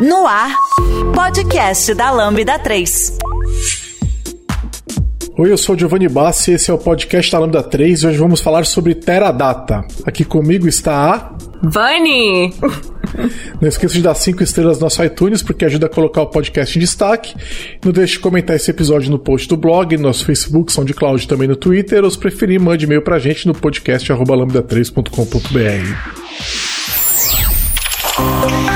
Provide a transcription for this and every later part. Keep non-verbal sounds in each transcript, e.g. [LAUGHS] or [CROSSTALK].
No ar, podcast da Lambda 3. Oi, eu sou o Giovanni Bassi, esse é o podcast da Lambda 3 e hoje vamos falar sobre Teradata. Aqui comigo está a... Vani! Não esqueça de dar 5 estrelas no nosso iTunes, porque ajuda a colocar o podcast em destaque. Não deixe de comentar esse episódio no post do blog, no nosso Facebook, SoundCloud também no Twitter, ou se preferir, mande e-mail pra gente no podcast lambda3.com.br.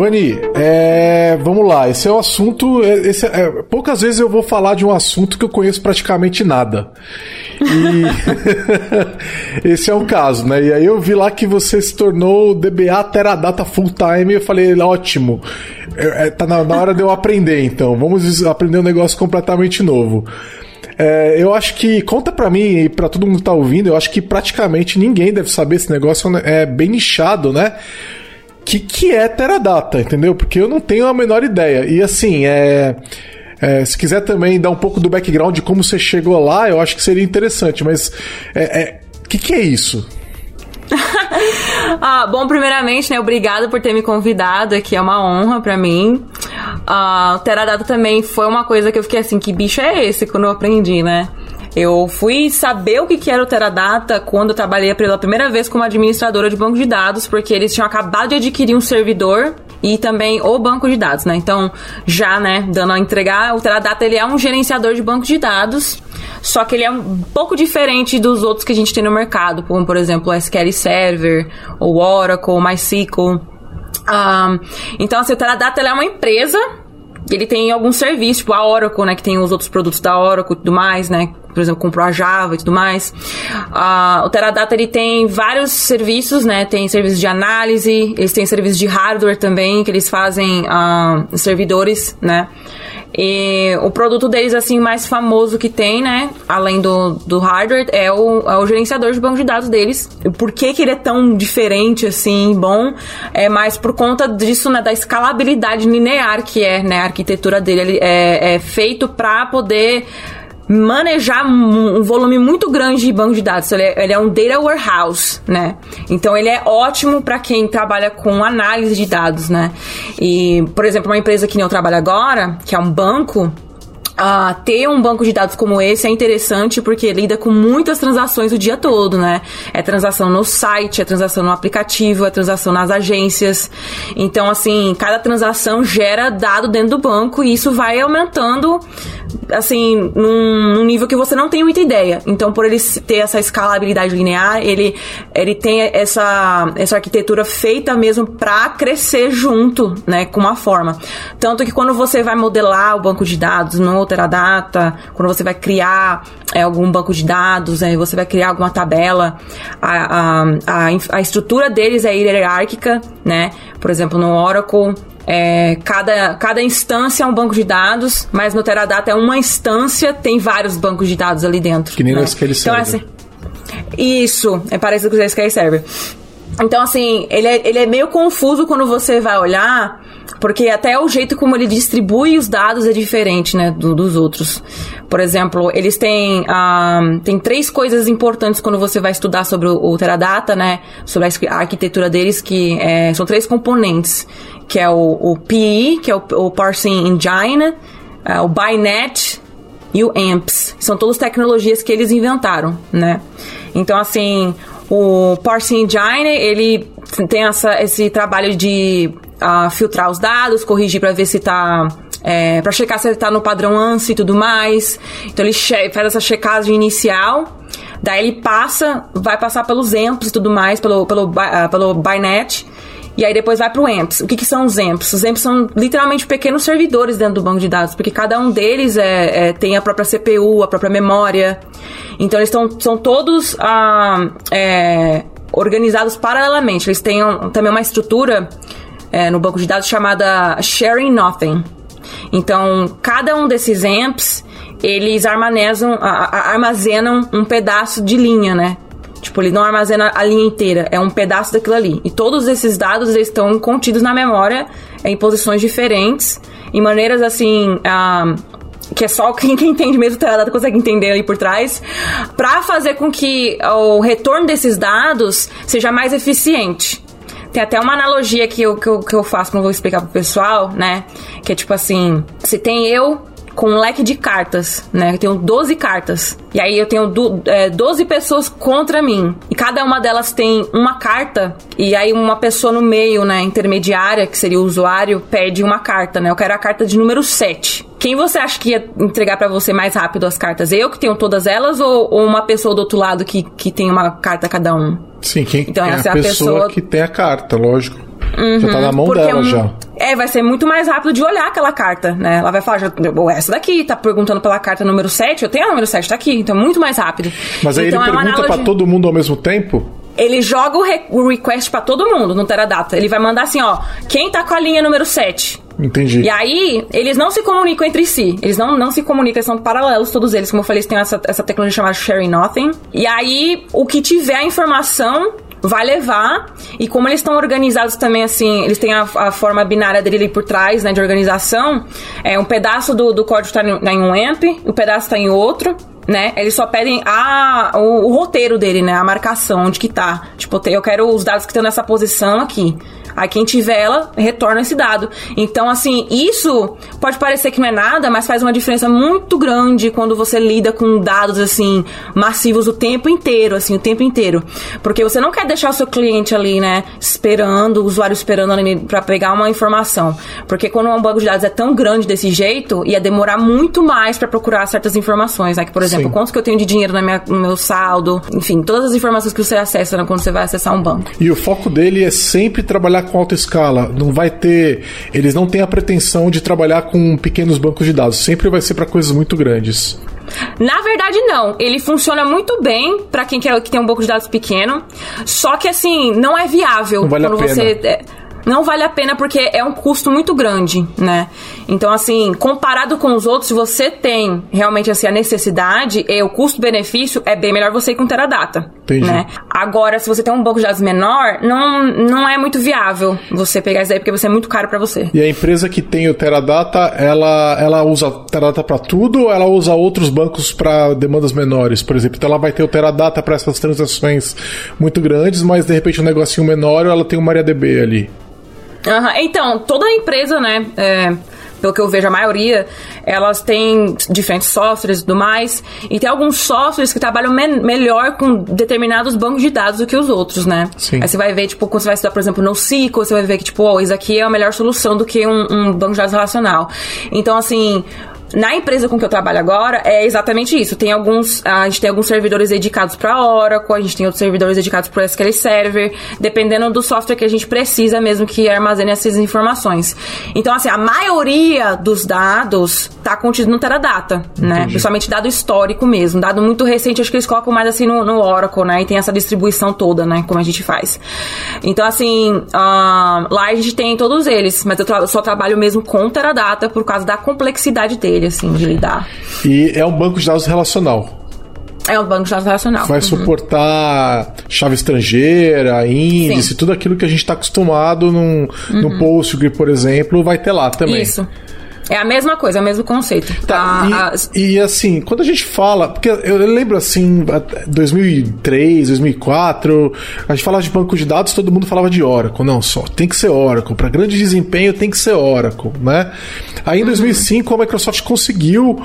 Vani, é, vamos lá. Esse é o assunto. É, esse é, poucas vezes eu vou falar de um assunto que eu conheço praticamente nada. E [LAUGHS] esse é o caso, né? E aí eu vi lá que você se tornou DBA Teradata Full Time. E eu falei, ótimo. É, é, tá na, hora de eu aprender, então. Vamos aprender um negócio completamente novo. É, eu acho que, conta pra mim e pra todo mundo que tá ouvindo, eu acho que praticamente ninguém deve saber esse negócio, é bem nichado, né? Que, que é Teradata, entendeu? Porque eu não tenho a menor ideia. E assim, é. É, se quiser também dar um pouco do background de como você chegou lá, eu acho que seria interessante. Mas o é, é, que, que é isso? [LAUGHS] ah, bom, primeiramente, né, obrigado por ter me convidado aqui, é uma honra para mim. Uh, Teradata também foi uma coisa que eu fiquei assim, que bicho é esse quando eu aprendi, né? Eu fui saber o que era o Teradata quando eu trabalhei pela primeira vez como administradora de banco de dados, porque eles tinham acabado de adquirir um servidor e também o banco de dados, né? Então, já, né, dando a entregar, o Teradata ele é um gerenciador de banco de dados, só que ele é um pouco diferente dos outros que a gente tem no mercado, como por exemplo o SQL Server, o Oracle, o MySQL. Um, então, assim, o Teradata é uma empresa ele tem alguns serviços, tipo a Oracle, né, que tem os outros produtos da Oracle e tudo mais, né, por exemplo, comprou a Java e tudo mais. Uh, o Teradata ele tem vários serviços, né? Tem serviços de análise, eles têm serviços de hardware também, que eles fazem uh, servidores, né? E o produto deles, assim, mais famoso que tem, né? Além do, do hardware, é o, é o gerenciador de banco de dados deles. Por que, que ele é tão diferente, assim, bom? É mais por conta disso, né? Da escalabilidade linear que é, né? A arquitetura dele. Ele é, é feito para poder manejar um volume muito grande de banco de dados. Ele é, ele é um data warehouse, né? Então ele é ótimo para quem trabalha com análise de dados, né? E, por exemplo, uma empresa que nem eu trabalho agora, que é um banco, Ter um banco de dados como esse é interessante porque lida com muitas transações o dia todo, né? É transação no site, é transação no aplicativo, é transação nas agências. Então, assim, cada transação gera dado dentro do banco e isso vai aumentando, assim, num, num nível que você não tem muita ideia. Então, por ele ter essa escalabilidade linear, ele, ele tem essa, essa arquitetura feita mesmo para crescer junto, né, com uma forma. Tanto que quando você vai modelar o banco de dados no Teradata, quando você vai criar é, algum banco de dados, é, você vai criar alguma tabela, a, a, a, a estrutura deles é hierárquica, né? Por exemplo, no Oracle, é, cada, cada instância é um banco de dados, mas no Teradata é uma instância, tem vários bancos de dados ali dentro. Que nem né? no SQL Server. Então, assim, isso, é parecido com o SQL Server. Então, assim, ele é, ele é meio confuso quando você vai olhar porque até o jeito como ele distribui os dados é diferente, né, do, dos outros. Por exemplo, eles têm, um, tem três coisas importantes quando você vai estudar sobre o, o Teradata, né, sobre a arquitetura deles, que é, são três componentes, que é o, o PE, que é o, o Parsing Engine, uh, o Binet e o AMPS. São todas tecnologias que eles inventaram, né. Então, assim, o Parsing Engine, ele tem essa, esse trabalho de a filtrar os dados, corrigir para ver se tá é, para checar se ele tá no padrão ANSI e tudo mais. Então ele faz essa checagem inicial, daí ele passa, vai passar pelos EMPs e tudo mais, pelo, pelo, uh, pelo Binet, E aí depois vai para o AMPS. O que, que, são os AMPS? Os AMPS são literalmente pequenos servidores dentro do banco de dados, porque cada um deles é, é tem a própria CPU, a própria memória. Então eles tão, são todos ah, é, organizados paralelamente. Eles têm um, também uma estrutura é, no banco de dados chamada Sharing Nothing. Então, cada um desses AMPs, eles armazenam, armazenam um pedaço de linha, né? Tipo, ele não armazena a linha inteira, é um pedaço daquilo ali. E todos esses dados estão contidos na memória em posições diferentes, em maneiras assim. Ah, que é só [LAUGHS] quem, quem entende mesmo o Teradata consegue entender aí por trás, para fazer com que o retorno desses dados seja mais eficiente. Tem até uma analogia que eu, que eu, que eu faço, eu vou explicar pro pessoal, né? Que é tipo assim: se tem eu com um leque de cartas, né? Eu tenho 12 cartas. E aí eu tenho do, é, 12 pessoas contra mim. E cada uma delas tem uma carta. E aí uma pessoa no meio, né, intermediária, que seria o usuário, pede uma carta, né? Eu quero a carta de número 7. Quem você acha que ia entregar para você mais rápido as cartas? Eu que tenho todas elas ou, ou, uma pessoa do outro lado que, que tem uma carta cada um? Sim, quem então, é a, a pessoa, pessoa que tem a carta, lógico. Uhum, já tá na mão dela um, já. É, vai ser muito mais rápido de olhar aquela carta, né? Ela vai falar, já, essa daqui, tá perguntando pela carta número 7, eu tenho a número 7, tá aqui, então é muito mais rápido. Mas aí então, ele é pergunta analogia... pra todo mundo ao mesmo tempo? Ele joga o, re o request para todo mundo no Teradata. Ele vai mandar assim, ó, quem tá com a linha número 7? Entendi. E aí, eles não se comunicam entre si. Eles não, não se comunicam, são paralelos todos eles. Como eu falei, eles têm essa, essa tecnologia chamada Sharing Nothing. E aí, o que tiver a informação vai levar. E como eles estão organizados também, assim, eles têm a, a, forma binária dele ali por trás, né, de organização. É, um pedaço do, do código está em, tá em um AMP, um pedaço está em outro né? Eles só pedem a, o, o, roteiro dele, né? A marcação, onde que tá. Tipo, eu quero os dados que estão nessa posição aqui. Aí quem tiver ela, retorna esse dado. Então, assim, isso pode parecer que não é nada, mas faz uma diferença muito grande quando você lida com dados, assim, massivos o tempo inteiro, assim, o tempo inteiro. Porque você não quer deixar o seu cliente ali, né, esperando, o usuário esperando ali pra pegar uma informação. Porque quando um banco de dados é tão grande desse jeito, ia demorar muito mais para procurar certas informações, né? Que, por exemplo, Sim. quanto que eu tenho de dinheiro na minha, no meu saldo, enfim, todas as informações que você acessa né, quando você vai acessar um banco. E o foco dele é sempre trabalhar com alta escala. Não vai ter. Eles não têm a pretensão de trabalhar com pequenos bancos de dados. Sempre vai ser para coisas muito grandes. Na verdade, não. Ele funciona muito bem para quem quer que tem um banco de dados pequeno. Só que assim, não é viável não vale quando você. É, não vale a pena porque é um custo muito grande, né? Então, assim, comparado com os outros, se você tem realmente assim, a necessidade, e o custo-benefício é bem melhor você ir com Teradata. Entendi. Né? Agora, se você tem um banco de dados menor, não, não é muito viável você pegar isso aí, porque você é muito caro para você. E a empresa que tem o Teradata, ela, ela usa Teradata para tudo ou ela usa outros bancos para demandas menores, por exemplo? Então ela vai ter o Teradata para essas transações muito grandes, mas de repente um negocinho menor, ela tem o MariaDB ali. Uhum. Então, toda empresa, né? É, pelo que eu vejo, a maioria, elas têm diferentes softwares e tudo mais. E tem alguns softwares que trabalham me melhor com determinados bancos de dados do que os outros, né? Sim. Aí você vai ver, tipo, quando você vai estudar, por exemplo, no SQL, você vai ver que, tipo, oh, isso aqui é a melhor solução do que um, um banco de dados relacional. Então, assim, na empresa com que eu trabalho agora, é exatamente isso. Tem alguns, a gente tem alguns servidores dedicados para Oracle, a gente tem outros servidores dedicados para SQL Server, dependendo do software que a gente precisa mesmo que armazene essas informações. Então, assim, a maioria dos dados tá contido no Teradata, né? Entendi. Principalmente dado histórico mesmo, dado muito recente, acho que eles colocam mais assim no, no Oracle, né? E tem essa distribuição toda, né? Como a gente faz. Então, assim, uh, lá a gente tem todos eles, mas eu tra só trabalho mesmo com Teradata por causa da complexidade dele dele, assim, de lidar. E é um banco de dados relacional. É um banco de dados relacional. Vai uhum. suportar chave estrangeira, índice, Sim. tudo aquilo que a gente está acostumado num, uhum. no Postgre, por exemplo, vai ter lá também. Isso. É a mesma coisa, é o mesmo conceito. Tá, a, e, e, assim, quando a gente fala. Porque eu lembro assim, 2003, 2004, a gente falava de banco de dados, todo mundo falava de Oracle. Não, só tem que ser Oracle. Para grande desempenho tem que ser Oracle, né? Aí em 2005 uhum. a Microsoft conseguiu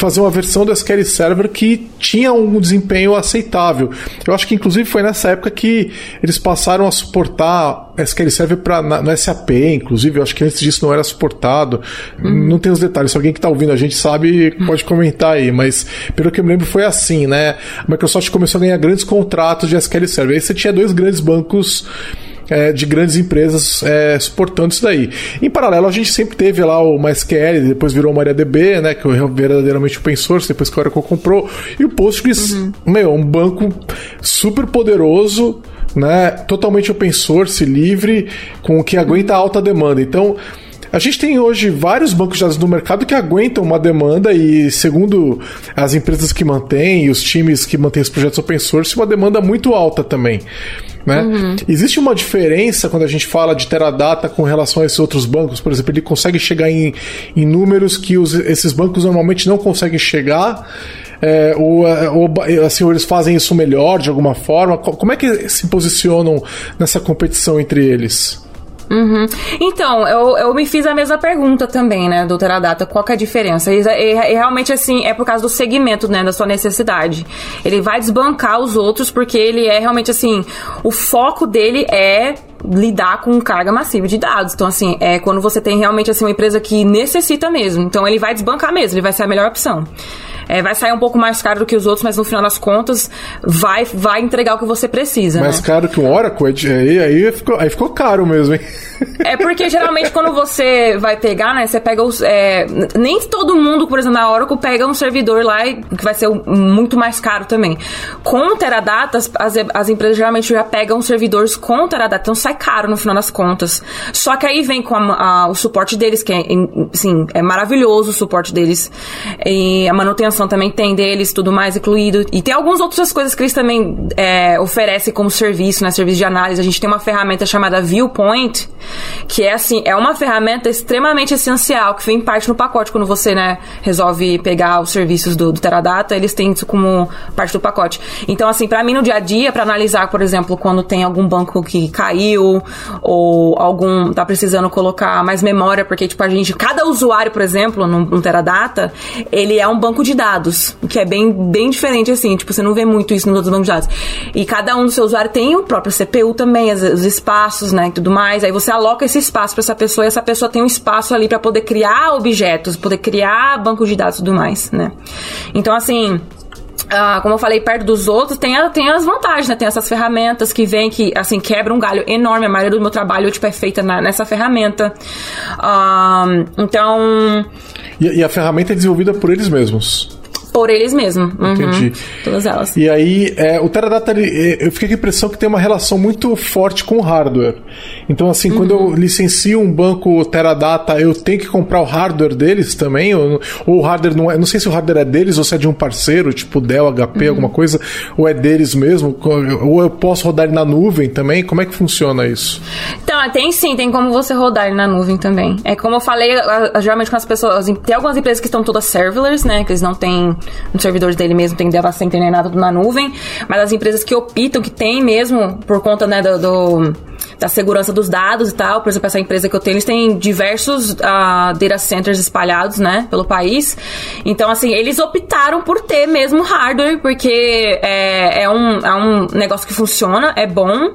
fazer uma versão do SQL Server que tinha um desempenho aceitável. Eu acho que inclusive foi nessa época que eles passaram a suportar SQL Server pra, na, no SAP, inclusive. Eu acho que antes disso não era suportado. Uhum. Não tem os detalhes. Se alguém que está ouvindo a gente sabe, pode comentar aí. Mas pelo que eu me lembro foi assim, né? A Microsoft começou a ganhar grandes contratos de SQL Server. Aí você tinha dois grandes bancos é, de grandes empresas é, suportando isso daí. Em paralelo, a gente sempre teve lá o MySQL, depois virou o MariaDB, né, que é verdadeiramente open source, depois que o Oracle comprou, e o Postgres, uhum. meu, um banco super poderoso, né, totalmente open source, livre, com que aguenta alta demanda. Então, a gente tem hoje vários bancos de dados no mercado que aguentam uma demanda e, segundo as empresas que mantêm e os times que mantêm os projetos open source, uma demanda muito alta também. Né? Uhum. Existe uma diferença quando a gente fala de Teradata com relação a esses outros bancos? Por exemplo, ele consegue chegar em, em números que os, esses bancos normalmente não conseguem chegar? É, ou, ou, assim, ou eles fazem isso melhor de alguma forma? Como é que se posicionam nessa competição entre eles? Uhum. Então, eu, eu me fiz a mesma pergunta também, né, do Teradata, qual que é a diferença? E, e, e, realmente, assim, é por causa do segmento, né, da sua necessidade. Ele vai desbancar os outros porque ele é realmente, assim, o foco dele é lidar com carga massiva de dados. Então, assim, é quando você tem realmente, assim, uma empresa que necessita mesmo. Então, ele vai desbancar mesmo, ele vai ser a melhor opção. É, vai sair um pouco mais caro do que os outros, mas no final das contas vai, vai entregar o que você precisa. Mais né? caro que um Oracle? Aí, aí, ficou, aí ficou caro mesmo, hein? [LAUGHS] É porque geralmente quando você vai pegar, né? Você pega os. É, nem todo mundo, por exemplo, na Oracle pega um servidor lá que vai ser muito mais caro também. Com Teradata, as, as empresas geralmente já pegam servidores com Teradata, então sai caro no final das contas. Só que aí vem com a, a, o suporte deles, que é, assim, é maravilhoso o suporte deles. E a manutenção também tem deles, tudo mais incluído. E tem algumas outras coisas que eles também é, oferecem como serviço, né? Serviço de análise. A gente tem uma ferramenta chamada Viewpoint, que é assim, é uma ferramenta extremamente essencial, que vem parte no pacote quando você, né, resolve pegar os serviços do, do Teradata, eles têm isso como parte do pacote. Então, assim, para mim no dia a dia, para analisar, por exemplo, quando tem algum banco que caiu, ou algum tá precisando colocar mais memória, porque, tipo, a gente, cada usuário, por exemplo, no, no Teradata, ele é um banco de dados dados, que é bem, bem diferente assim, tipo, você não vê muito isso nos outros bancos de dados. E cada um do seu usuário tem o próprio CPU também, as, os espaços, né, e tudo mais. Aí você aloca esse espaço para essa pessoa e essa pessoa tem um espaço ali para poder criar objetos, poder criar bancos de dados e tudo mais, né? Então, assim, ah, como eu falei, perto dos outros, tem, tem as vantagens, né? Tem essas ferramentas que vem, que, assim, quebra um galho enorme. A maioria do meu trabalho, tipo, é feita na, nessa ferramenta. Ah, então... E, e, a ferramenta é desenvolvida por eles mesmos? Por eles mesmos. Uhum. Entendi. Todas elas. E aí, é, o Teradata, ele, eu fiquei com a impressão que tem uma relação muito forte com o hardware. Então, assim, uhum. quando eu licencio um banco Teradata, eu tenho que comprar o hardware deles também? Ou, ou o hardware não é. Não sei se o hardware é deles ou se é de um parceiro, tipo Dell, HP, uhum. alguma coisa, ou é deles mesmo, ou eu posso rodar ele na nuvem também? Como é que funciona isso? Então, tem sim, tem como você rodar ele na nuvem também. É como eu falei, geralmente com as pessoas. Tem algumas empresas que estão todas serverless, né? Que eles não têm nos servidores dele mesmo, tem data center nem nada na nuvem, mas as empresas que optam, que tem mesmo, por conta né, do, do da segurança dos dados e tal. Por exemplo, essa empresa que eu tenho, eles têm diversos uh, data centers espalhados, né, pelo país. Então, assim, eles optaram por ter mesmo hardware, porque é, é, um, é um negócio que funciona, é bom.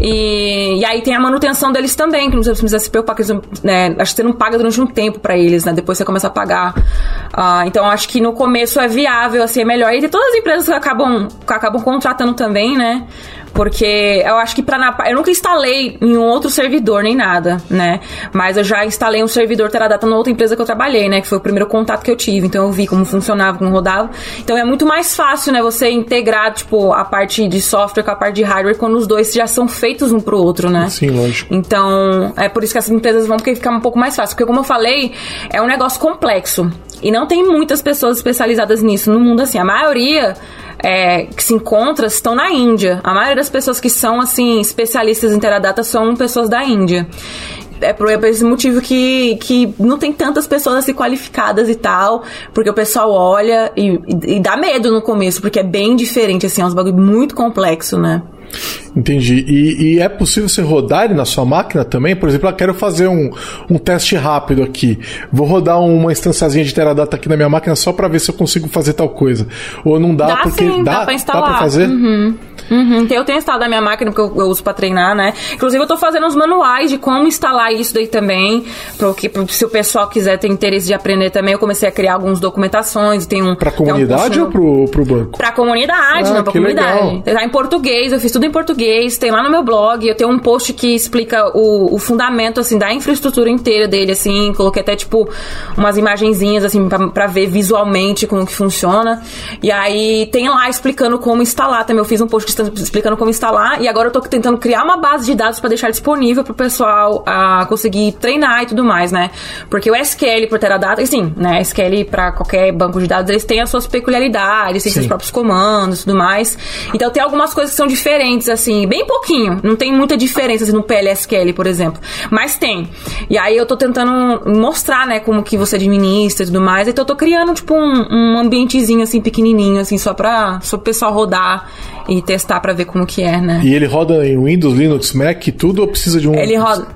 E, e aí tem a manutenção deles também, que não precisa se preocupar, que eles, né, acho que você não paga durante um tempo para eles, né, depois você começa a pagar. Uh, então, acho que no começo é viável, assim, é melhor. E todas as empresas que acabam, que acabam contratando também, né, porque eu acho que para eu nunca instalei em um outro servidor nem nada, né? Mas eu já instalei um servidor Teradata na outra empresa que eu trabalhei, né? Que foi o primeiro contato que eu tive. Então eu vi como funcionava, como rodava. Então é muito mais fácil, né? Você integrar, tipo, a parte de software com a parte de hardware quando os dois já são feitos um pro outro, né? Sim, lógico. Então é por isso que essas empresas vão porque ficar um pouco mais fácil. Porque como eu falei, é um negócio complexo. E não tem muitas pessoas especializadas nisso no mundo assim. A maioria é, que se encontra estão na Índia. A maioria das pessoas que são, assim, especialistas em Teradata são pessoas da Índia é por, esse motivo que, que não tem tantas pessoas assim qualificadas e tal, porque o pessoal olha e, e, e dá medo no começo, porque é bem diferente, assim, é um bagulho muito complexo, né? Entendi. E, e, é possível você rodar ele na sua máquina também? Por exemplo, eu quero fazer um, um teste rápido aqui. Vou rodar uma instanciazinha de Teradata aqui na minha máquina só para ver se eu consigo fazer tal coisa. Ou não dá, dá porque sim, dá, dá pra instalar. Dá pra fazer? Uhum. Uhum, eu tenho instalado na minha máquina, porque eu, eu, uso pra treinar, né? Inclusive, eu tô fazendo os manuais de como instalar isso daí também. Porque se o pessoal quiser ter interesse de aprender também, eu comecei a criar algumas documentações. Tem um. Pra comunidade um ou pro, pro banco? Pra comunidade, ah, não, pra comunidade. Legal. Tá em português, eu fiz tudo em português, tem lá no meu blog, eu tenho um post que explica o, o fundamento, assim, da infraestrutura inteira dele, assim, coloquei até, tipo, umas imagenzinhas, assim, pra, pra ver visualmente como que funciona. E aí tem lá explicando como instalar também. Eu fiz um post explicando como instalar e agora eu tô tentando criar uma base de dados para deixar disponível pro pessoal a conseguir treinar e tudo mais, né? Porque o SQL por Teradata, assim, né? SQL para qualquer banco de dados, eles têm as suas peculiaridades, têm Sim. seus próprios comandos e tudo mais. Então tem algumas coisas que são diferentes, assim, bem pouquinho. Não tem muita diferença assim, no PLSQL, por exemplo. Mas tem. E aí eu tô tentando mostrar, né, como que você administra e tudo mais. Então eu tô criando, tipo, um, um ambientezinho, assim, pequenininho, assim, só pra, só o pessoal rodar e testar para ver como que é, né? E ele roda em Windows, Linux, Mac, tudo ou precisa de um... Ele roda...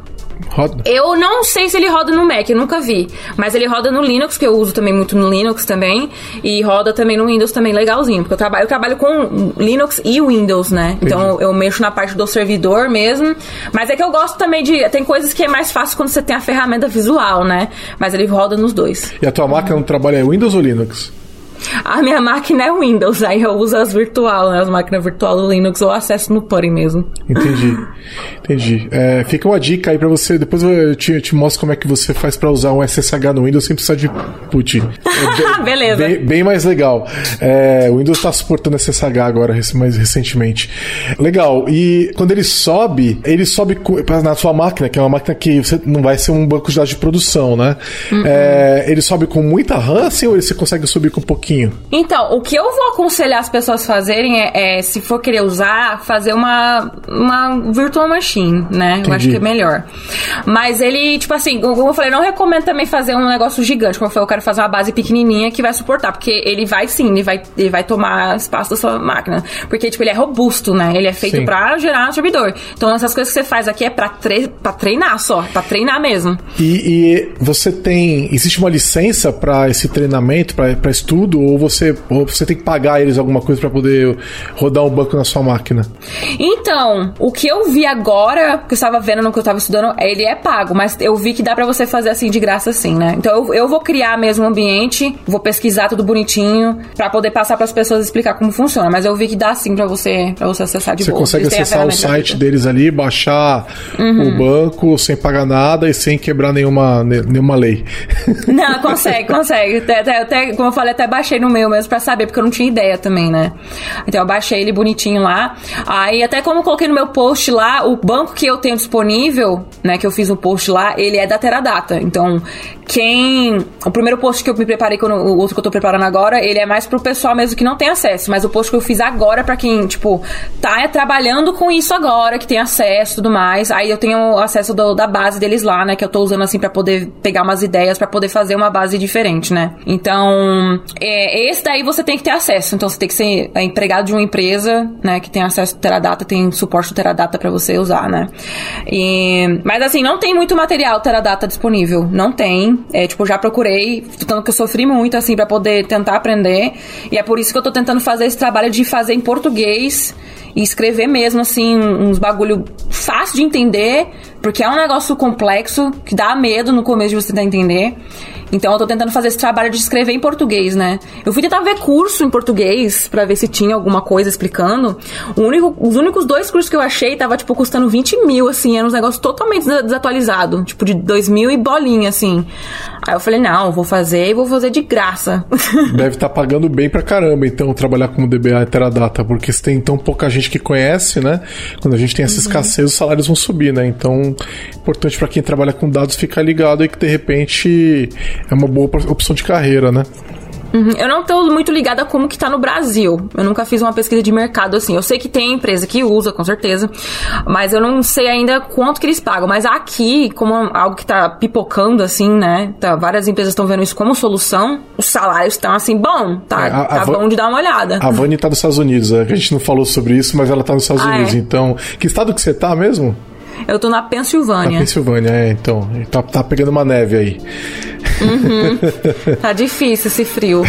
Roda. Eu não sei se ele roda no Mac, eu nunca vi. Mas ele roda no Linux, que eu uso também muito no Linux também. E roda também no Windows também legalzinho. Porque eu trabalho, eu trabalho com Linux e Windows, né? Então eu, eu mexo na parte do servidor mesmo. Mas é que eu gosto também de. Tem coisas que é mais fácil quando você tem a ferramenta visual, né? Mas ele roda nos dois. E a tua máquina não trabalha Windows ou Linux? A minha máquina é Windows, aí eu uso as virtual, né? As máquinas virtual do Linux ou acesso no PURI mesmo. Entendi. Entendi. É, fica uma dica aí pra você. Depois eu te, eu te mostro como é que você faz pra usar um SSH no Windows sem precisar de put. É [LAUGHS] bem, Beleza. Bem, bem, mais legal. É, o Windows tá suportando SSH agora, mais recentemente. Legal. E quando ele sobe, ele sobe na sua máquina, que é uma máquina que você não vai ser um banco de dados de produção, né? Uhum. É, ele sobe com muita RAM, assim, ou você consegue subir com um pouquinho? Pouquinho. Então, o que eu vou aconselhar as pessoas fazerem é, é se for querer usar, fazer uma, uma virtual machine, né? Entendi. Eu acho que é melhor. Mas ele, tipo assim, como eu falei, não recomendo também fazer um negócio gigante. Como eu falei, eu quero fazer uma base pequenininha que vai suportar, porque ele vai sim, ele vai, ele vai tomar espaço da sua máquina. Porque, tipo, ele é robusto, né? Ele é feito sim. pra gerar um servidor. Então, essas coisas que você faz aqui é pra, tre pra treinar só, pra treinar mesmo. E, e você tem. Existe uma licença para esse treinamento, para estudo? Ou você, ou você tem que pagar eles alguma coisa para poder rodar um banco na sua máquina? Então, o que eu vi agora, que eu estava vendo no que eu estava estudando, ele é pago, mas eu vi que dá para você fazer assim de graça assim, né? Então eu, eu vou criar mesmo um ambiente, vou pesquisar tudo bonitinho para poder passar para as pessoas explicar como funciona, mas eu vi que dá sim para você para você acessar de você boa. Você consegue acessar o site deles ali, baixar uhum. o banco sem pagar nada e sem quebrar nenhuma nenhuma lei. Não, consegue, consegue. Até, até, como eu falei, até baixei no meu mesmo pra saber, porque eu não tinha ideia também, né? Então eu baixei ele bonitinho lá. Aí até como eu coloquei no meu post lá, o banco que eu tenho disponível, né, que eu fiz um post lá, ele é da Teradata. Então, quem. O primeiro post que eu me preparei, o outro que eu tô preparando agora, ele é mais pro pessoal mesmo que não tem acesso. Mas o post que eu fiz agora, para quem, tipo, tá trabalhando com isso agora, que tem acesso e tudo mais. Aí eu tenho acesso do, da base deles lá, né? Que eu tô usando assim para poder pegar umas ideias, para poder fazer uma base diferente, né? Então, é, esse daí você tem que ter acesso. Então você tem que ser é, empregado de uma empresa, né? Que tem acesso ao Teradata, tem suporte do Teradata para você usar, né? E, mas assim, não tem muito material Teradata disponível. Não tem. É, tipo, já procurei, tanto que eu sofri muito, assim, para poder tentar aprender. E é por isso que eu tô tentando fazer esse trabalho de fazer em português e escrever mesmo, assim, uns bagulho fácil de entender, porque é um negócio complexo, que dá medo no começo de você tentar entender. Então eu tô tentando fazer esse trabalho de escrever em português, né? Eu fui tentar ver curso em português para ver se tinha alguma coisa explicando. Único, os únicos dois cursos que eu achei tava, tipo, custando 20 mil, assim, era um negócio totalmente desatualizado. Tipo, de 2 mil e bolinha, assim. Aí eu falei, não, vou fazer e vou fazer de graça. [LAUGHS] Deve estar tá pagando bem pra caramba, então, trabalhar como DBA Teradata, porque se tem tão pouca gente que conhece, né? Quando a gente tem essa uhum. escassez, os salários vão subir, né? Então, importante para quem trabalha com dados ficar ligado aí que de repente é uma boa opção de carreira, né? Uhum. Eu não tô muito ligada a como que tá no Brasil. Eu nunca fiz uma pesquisa de mercado assim. Eu sei que tem empresa que usa, com certeza, mas eu não sei ainda quanto que eles pagam. Mas aqui, como algo que tá pipocando assim, né? Tá, várias empresas estão vendo isso como solução. Os salários estão assim, bom, tá, é, a, tá a bom de dar uma olhada. A Vani tá nos Estados Unidos. É, a gente não falou sobre isso, mas ela tá nos Estados ah, Unidos. É? Então, que estado que você tá mesmo? Eu tô na Pensilvânia. Na Pensilvânia, é, então. Tá, tá pegando uma neve aí. Uhum. [LAUGHS] tá difícil esse frio.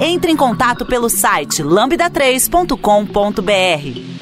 Entre em contato pelo site lambda3.com.br.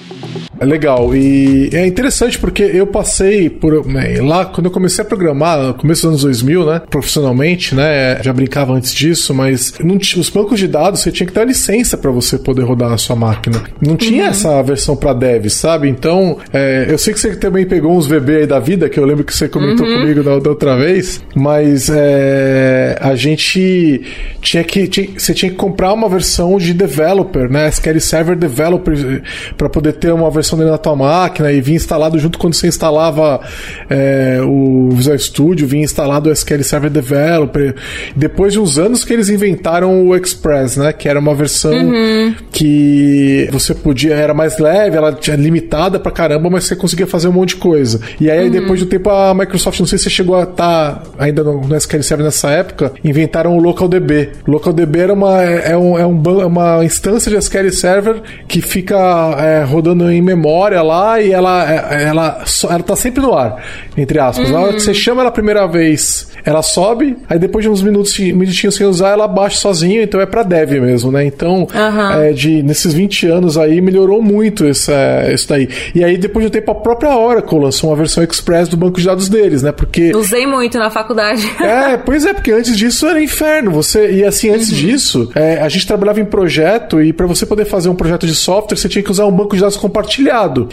É legal. E é interessante porque eu passei por. Né, lá, quando eu comecei a programar, no começo dos anos 2000, né? Profissionalmente, né? Já brincava antes disso, mas não os bancos de dados você tinha que ter licença para você poder rodar na sua máquina. Não tinha uhum. essa versão para dev, sabe? Então, é, eu sei que você também pegou uns VB aí da vida, que eu lembro que você comentou uhum. comigo da, da, outra vez, mas é, a gente tinha que. Tinha, você tinha que comprar uma versão de developer, né? SQL Server Developer, para poder ter uma versão dele na tua máquina e vir instalado junto quando você instalava é, o Visual Studio, vinha instalado o SQL Server Developer. Depois de uns anos que eles inventaram o Express, né? Que era uma versão uhum. que você podia, era mais leve, ela tinha limitada pra caramba, mas você conseguia fazer um monte de coisa. E aí, uhum. depois do tempo, a Microsoft, não sei se você chegou a estar tá ainda no, no SQL Server nessa época, inventaram o LocalDB. LocalDB era uma, é, um, é um, é uma instância de SQL Server que fica é, rodando em memória lá e ela, é, ela, ela tá sempre no ar, entre aspas. Uhum. Na hora que uhum. você chama ela a primeira vez, ela sobe, aí depois de uns minutos, minutinhos sem usar, ela baixa sozinha, então é para dev mesmo, né? Então, uhum. é, de, nesses 20 anos aí, melhorou muito essa, isso daí. E aí, depois de um tempo, a própria Oracle lançou uma versão Express do banco de dados deles, né? Porque... Usei muito na faculdade. [LAUGHS] é, pois é, porque antes disso era inferno. Você, e assim, antes uhum. disso, é, a gente trabalhava em projeto e para você poder fazer um projeto de software, você tinha que usar um banco de dados compartilhado.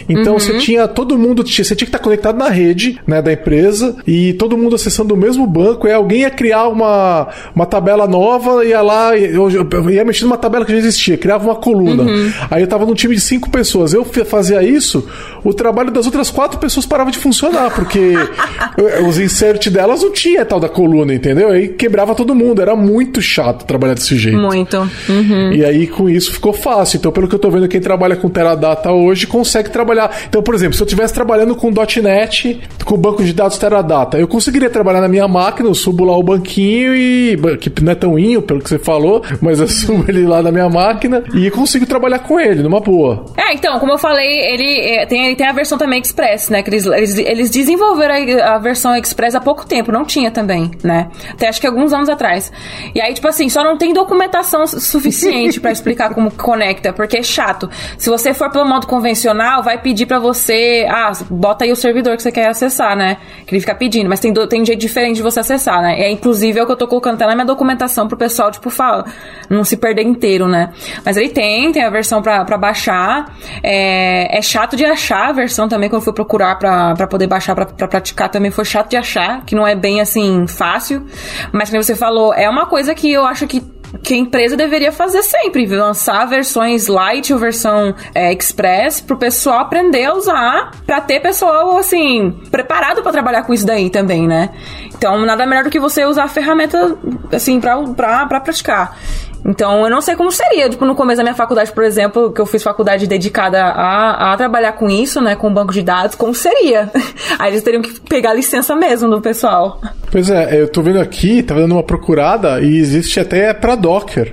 Então, uhum. você tinha, todo mundo, você tinha que estar conectado na rede, né, da empresa e todo mundo acessando o mesmo banco. E alguém ia criar uma, uma tabela nova, ia lá, eu, eu ia mexer numa tabela que já existia, criava uma coluna. Uhum. Aí eu tava num time de cinco pessoas. Eu fazia isso, o trabalho das outras quatro pessoas parava de funcionar, porque [LAUGHS] os insert delas não tinha tal da coluna, entendeu? Aí quebrava todo mundo. Era muito chato trabalhar desse jeito. Muito. Uhum. E aí com isso ficou fácil. Então, pelo que eu tô vendo, quem trabalha com Teradata hoje consegue trabalhar. Então, por exemplo, se eu estivesse trabalhando com .NET, com banco de dados Teradata, eu conseguiria trabalhar na minha máquina, eu subo lá o banquinho e. que não é tão inho, pelo que você falou, [LAUGHS] mas eu subo ele lá na minha máquina e consigo trabalhar com ele, numa boa. É, então, como eu falei, ele é, tem, ele tem a versão também Express, né? Que eles, eles, eles desenvolveram a, a, versão Express há pouco tempo, não tinha também, né? Até acho que alguns anos atrás. E aí, tipo assim, só não tem documentação suficiente para explicar como conecta, porque é chato. Se você for pelo modo convencional, vai pedir para você, ah, bota aí o servidor que você quer acessar, né? Que ele fica pedindo, mas tem, do, tem jeito diferente de você acessar, né? É inclusive é o que eu tô colocando até na minha documentação pro pessoal, tipo, fala, não se perder inteiro, né? Mas ele tem, tem a versão pra baixar. É, é chato de achar a versão também, quando eu fui procurar pra poder baixar pra praticar, também foi chato de achar, que não é bem assim fácil. Mas como você falou, é uma coisa que eu acho que que a empresa deveria fazer sempre, lançar versões light ou versão é, express pro pessoal aprender a usar, para ter pessoal assim preparado para trabalhar com isso daí também, né? Então, nada melhor do que você usar a ferramenta assim para para praticar. Então, eu não sei como seria, tipo, no começo da minha faculdade, por exemplo, que eu fiz faculdade dedicada a, a trabalhar com isso, né, com banco de dados, como seria? [LAUGHS] Aí eles teriam que pegar licença mesmo do pessoal. Pois é, eu tô vendo aqui, tá dando uma procurada e existe até para Docker.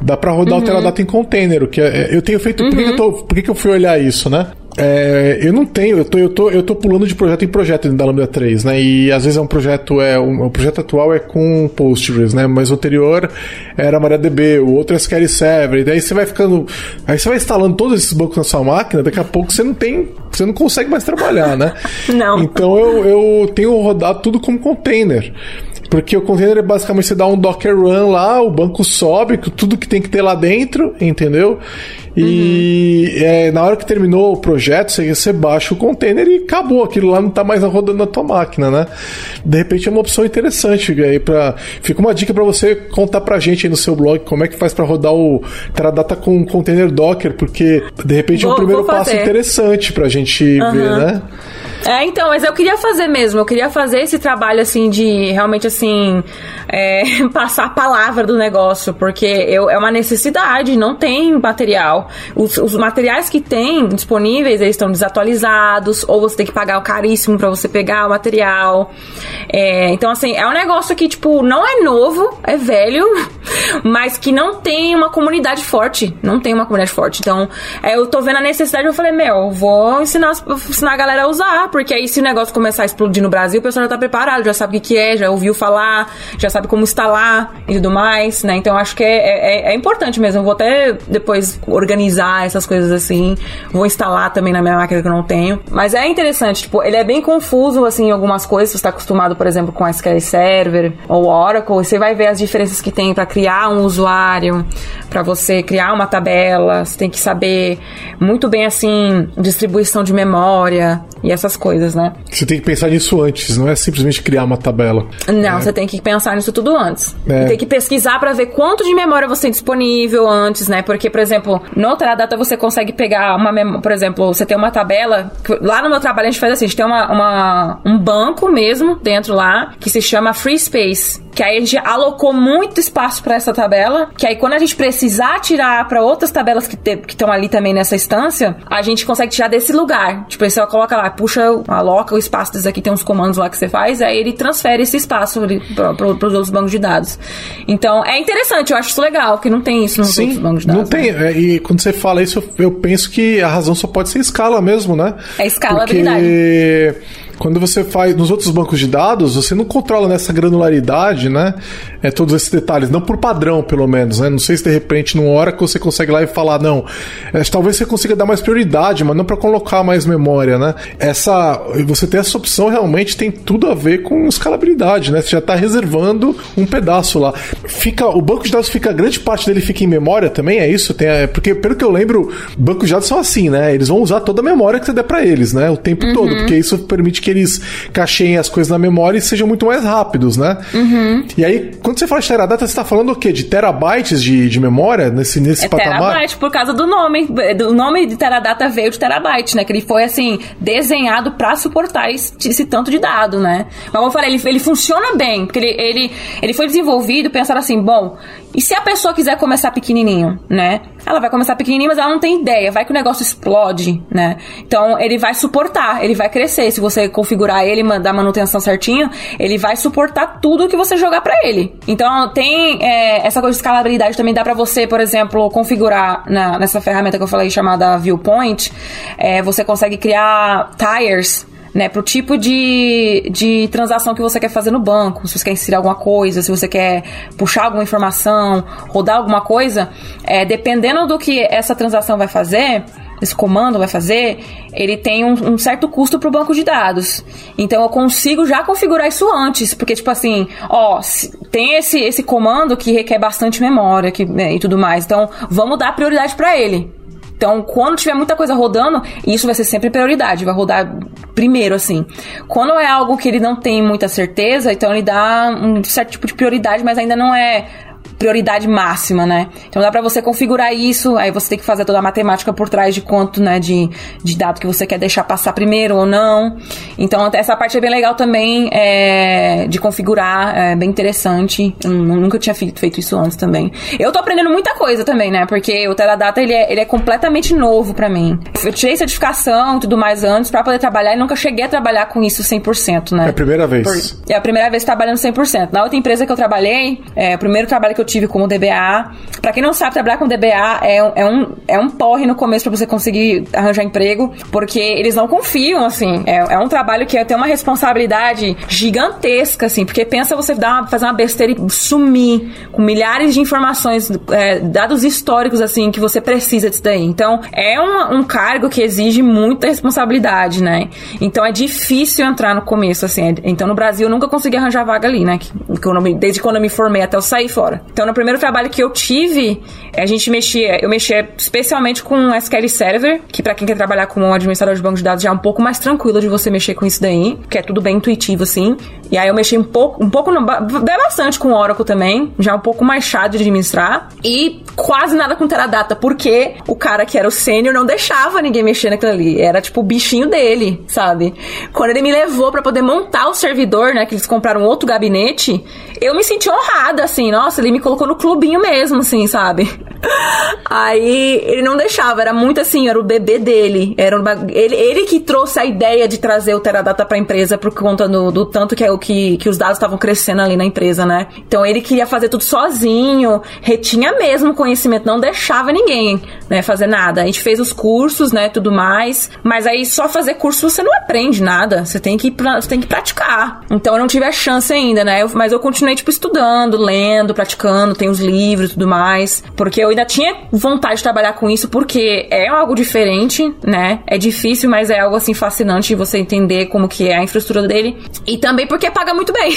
Dá para rodar uhum. o Teradata em container, que é, eu tenho feito. Uhum. Por, que eu tô, por que eu fui olhar isso, né? É, eu não tenho, eu tô, eu, tô, eu tô pulando de projeto em projeto dentro da Lambda 3, né? E às vezes é um projeto, é um, o projeto atual é com Postgres, né? Mas o anterior era MariaDB, o outro é SQL Server, e daí você vai ficando. Aí você vai instalando todos esses bancos na sua máquina, daqui a pouco você não tem. Você não consegue mais trabalhar, né? [LAUGHS] não. Então eu, eu tenho rodado tudo como container. Porque o container é basicamente você dá um Docker run lá, o banco sobe, tudo que tem que ter lá dentro, entendeu? E uhum. é, na hora que terminou o projeto, você, você baixa o container e acabou. Aquilo lá não está mais rodando na tua máquina, né? De repente é uma opção interessante aí para Fica uma dica para você contar pra gente aí no seu blog como é que faz para rodar o Teradata com container Docker, porque de repente vou, é um primeiro passo interessante pra gente uhum. ver, né? É, então, mas eu queria fazer mesmo, eu queria fazer esse trabalho assim de realmente assim é, [LAUGHS] passar a palavra do negócio, porque eu, é uma necessidade, não tem material. Os, os materiais que tem disponíveis, eles estão desatualizados, ou você tem que pagar o caríssimo para você pegar o material. É, então, assim, é um negócio que, tipo, não é novo, é velho, [LAUGHS] mas que não tem uma comunidade forte. Não tem uma comunidade forte. Então, é, eu tô vendo a necessidade, eu falei, meu, vou ensinar, ensinar a galera a usar porque aí se o negócio começar a explodir no Brasil, o pessoal já tá preparado, já sabe o que, é, já ouviu falar, já sabe como instalar e tudo mais, né? Então acho que é, é, é importante mesmo. Vou até depois organizar essas coisas assim. Vou instalar também na minha máquina que eu não tenho. Mas é interessante, tipo, ele é bem confuso, assim, em algumas coisas. Você está acostumado, por exemplo, com SQL Server ou Oracle, você vai ver as diferenças que tem para criar um usuário, para você criar uma tabela. Você tem que saber muito bem, assim, distribuição de memória e essas coisas, né? Você tem que pensar nisso antes, não é simplesmente criar uma tabela. Não, é. você tem que pensar nisso tudo antes. É. Tem que pesquisar para ver quanto de memória você tem disponível antes, né? Porque, por exemplo, no Teradata você consegue pegar uma, por exemplo, você tem uma tabela. Lá no meu trabalho a gente faz assim: a gente tem uma, uma um banco mesmo dentro lá que se chama Free Space. Que aí a gente alocou muito espaço para essa tabela. Que aí quando a gente precisar tirar para outras tabelas que estão ali também nessa instância, a gente consegue tirar desse lugar. Tipo, você coloca lá, puxa, aloca o espaço desse aqui, tem uns comandos lá que você faz, aí ele transfere esse espaço para os outros bancos de dados. Então é interessante, eu acho isso legal, porque não tem isso nos Sim, outros bancos de dados. Não tem, né? É, e quando você fala isso, eu penso que a razão só pode ser escala mesmo, né? É escalabilidade. Porque quando você faz nos outros bancos de dados, você não controla nessa granularidade, né? É, todos esses detalhes, não por padrão, pelo menos, né? Não sei se de repente numa hora que você consegue lá e falar, não, é, talvez você consiga dar mais prioridade, mas não para colocar mais memória, né? Essa, você ter essa opção realmente tem tudo a ver com escalabilidade, né? Você já está reservando um pedaço lá. Fica, o banco de dados fica, grande parte dele fica em memória também, é isso? Tem, é, porque pelo que eu lembro, bancos de dados são assim, né? Eles vão usar toda a memória que você der para eles, né? O tempo uhum. todo, porque isso permite que que eles cacheiem as coisas na memória e sejam muito mais rápidos, né? Uhum. E aí, quando você fala de teradata, você está falando o quê? De terabytes de, de memória nesse, nesse é patamar? Terabyte, por causa do nome. O nome de teradata veio de terabyte, né? Que ele foi, assim, desenhado para suportar esse, esse, tanto de dado, né? Mas como eu falei, ele, ele funciona bem, porque ele, ele, ele foi desenvolvido pensando assim, bom, e se a pessoa quiser começar pequenininho, né? Ela vai começar pequenininho, mas ela não tem ideia. Vai que o negócio explode, né? Então, ele vai suportar, ele vai crescer. Se você configurar ele, mandar manutenção certinho, ele vai suportar tudo que você jogar para ele. Então, tem é, essa coisa de escalabilidade também. Dá para você, por exemplo, configurar na, nessa ferramenta que eu falei chamada Viewpoint. É, você consegue criar tires né, pro tipo de, de transação que você quer fazer no banco, se você quer inserir alguma coisa, se você quer puxar alguma informação, rodar alguma coisa, é, dependendo do que essa transação vai fazer, esse comando vai fazer, ele tem um, um certo custo para o banco de dados. Então eu consigo já configurar isso antes, porque tipo assim, ó, tem esse, esse comando que requer bastante memória que, né, e tudo mais. Então vamos dar prioridade para ele. Então, quando tiver muita coisa rodando, isso vai ser sempre prioridade, vai rodar primeiro, assim. Quando é algo que ele não tem muita certeza, então ele dá um certo tipo de prioridade, mas ainda não é prioridade máxima, né? Então dá para você configurar isso, aí você tem que fazer toda a matemática por trás de quanto, né, de, de dado que você quer deixar passar primeiro ou não. Então essa parte é bem legal também é, de configurar, é bem interessante. Eu nunca tinha feito, isso antes também. Eu tô aprendendo muita coisa também, né? Porque o Teradata ele é, ele é completamente novo para mim. Eu tirei certificação e tudo mais antes para poder trabalhar e nunca cheguei a trabalhar com isso 100%, né? É a primeira vez. Por, é a primeira vez trabalhando 100%. Na outra empresa que eu trabalhei, é, o primeiro trabalho que eu tive como DBA. Para quem não sabe, trabalhar com DBA é, é, um, é um porre no começo para você conseguir arranjar emprego, porque eles não confiam, assim. É, é um trabalho que tem uma responsabilidade gigantesca, assim, porque pensa você dar, fazer uma besteira e sumir com milhares de informações, é, dados históricos, assim, que você precisa disso daí. Então, é um, um cargo que exige muita responsabilidade, né? Então, é difícil entrar no começo, assim. Então, no Brasil, eu nunca consegui arranjar vaga ali, né? Que, que eu me, desde quando eu me formei até eu sair fora. Então, no primeiro trabalho que eu tive, a gente mexia, eu mexia especialmente com SQL Server, que para quem quer trabalhar como administrador de banco de dados já é um pouco mais tranquilo de você mexer com isso daí, que é tudo bem intuitivo assim. E aí eu mexi um pouco, um pouco, bem bastante com Oracle também, já um pouco mais chato de administrar e quase nada com Teradata, porque o cara que era o sênior não deixava ninguém mexer naquilo ali, era tipo o bichinho dele, sabe? Quando ele me levou para poder montar o servidor, né, que eles compraram outro gabinete, eu me senti honrada assim, nossa, ele me colocou no clubinho mesmo, assim, sabe? Aí ele não deixava, era muito assim, era o bebê dele. Era uma, ele, ele que trouxe a ideia de trazer o Teradata pra empresa por conta do, do tanto que, é o que, que os dados estavam crescendo ali na empresa, né? Então ele queria fazer tudo sozinho, retinha mesmo conhecimento, não deixava ninguém, né, fazer nada. A gente fez os cursos, né, tudo mais, mas aí só fazer curso você não aprende nada, você tem que, você tem que praticar. Então eu não tive a chance ainda, né? Eu, mas eu continuei, tipo, estudando, lendo, praticando, tem os livros e tudo mais, porque eu ainda tinha vontade de trabalhar com isso, porque é algo diferente, né? É difícil, mas é algo, assim, fascinante você entender como que é a infraestrutura dele. E também porque paga muito bem.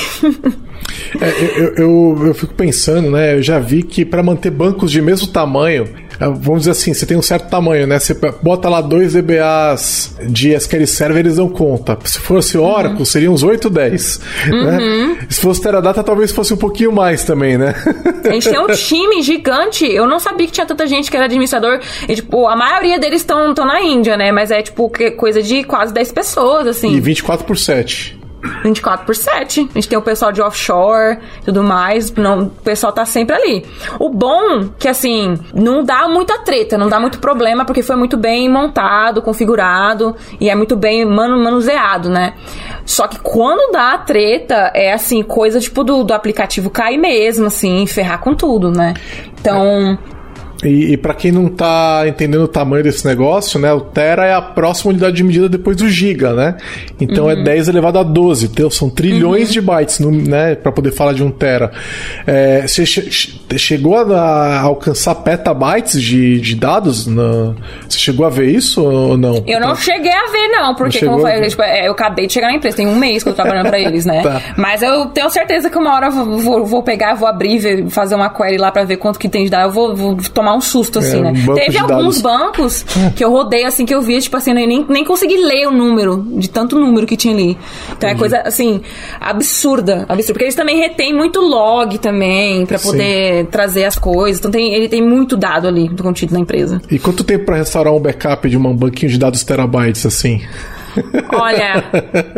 é, eu, eu, eu fico pensando, né? Eu já vi que para manter bancos de mesmo tamanho, vamos dizer assim, você tem um certo tamanho, né? Você bota lá dois DBAs de SQL Server, eles dão conta. Se fosse Oracle, uhum. seriam uns 8, 10. Né? Uhum. Né? Se fosse Teradata, talvez fosse um pouquinho mais também, né? A gente tem um time gigante. Eu não sabia que tinha tanta gente que era administrador. E, tipo, a maioria deles estão na Índia, né? Mas é, tipo, coisa de quase 10 pessoas, assim. E 24 por 7. 24 por 7. A gente tem o pessoal de offshore tudo mais. Não, o pessoal tá sempre ali. O bom que, assim, não dá muita treta, não dá muito problema, porque foi muito bem montado, configurado e é muito bem manuseado, né? Só que quando dá treta, é assim, coisa tipo do, do aplicativo cair mesmo, assim, ferrar com tudo, né? Então. É. E, e para quem não tá entendendo o tamanho desse negócio, né? O Tera é a próxima unidade de medida depois do Giga, né? Então é uhum. é 10 elevado a 12. Então são trilhões uhum. de bytes, no, né? Para poder falar de um Tera. É, você che chegou a, alcançar petabytes de, de dados? Na... Você chegou a ver isso ou não? Eu não cheguei a ver, não, porque não como eu tipo, é, eu acabei de chegar na empresa, tem um mês que eu tô trabalhando para eles, né? [LAUGHS] tá. Mas eu tenho certeza que uma hora eu vou, vou, vou pegar, vou abrir, ver, fazer uma query lá para ver quanto que tem de dados. Eu vou, vou tomar tomar um susto, assim, é, né? Um Teve alguns dados. bancos que eu rodei, assim, que eu via, tipo assim, nem, nem consegui ler o número, de tanto número que tinha ali. Então Entendi. é coisa, assim, absurda, absurda. Porque eles também retêm muito log também, para poder Sim. trazer as coisas. Então tem, ele tem muito dado ali do contido na empresa. E quanto tempo para restaurar um backup de um banquinho de dados terabytes, assim? Olha,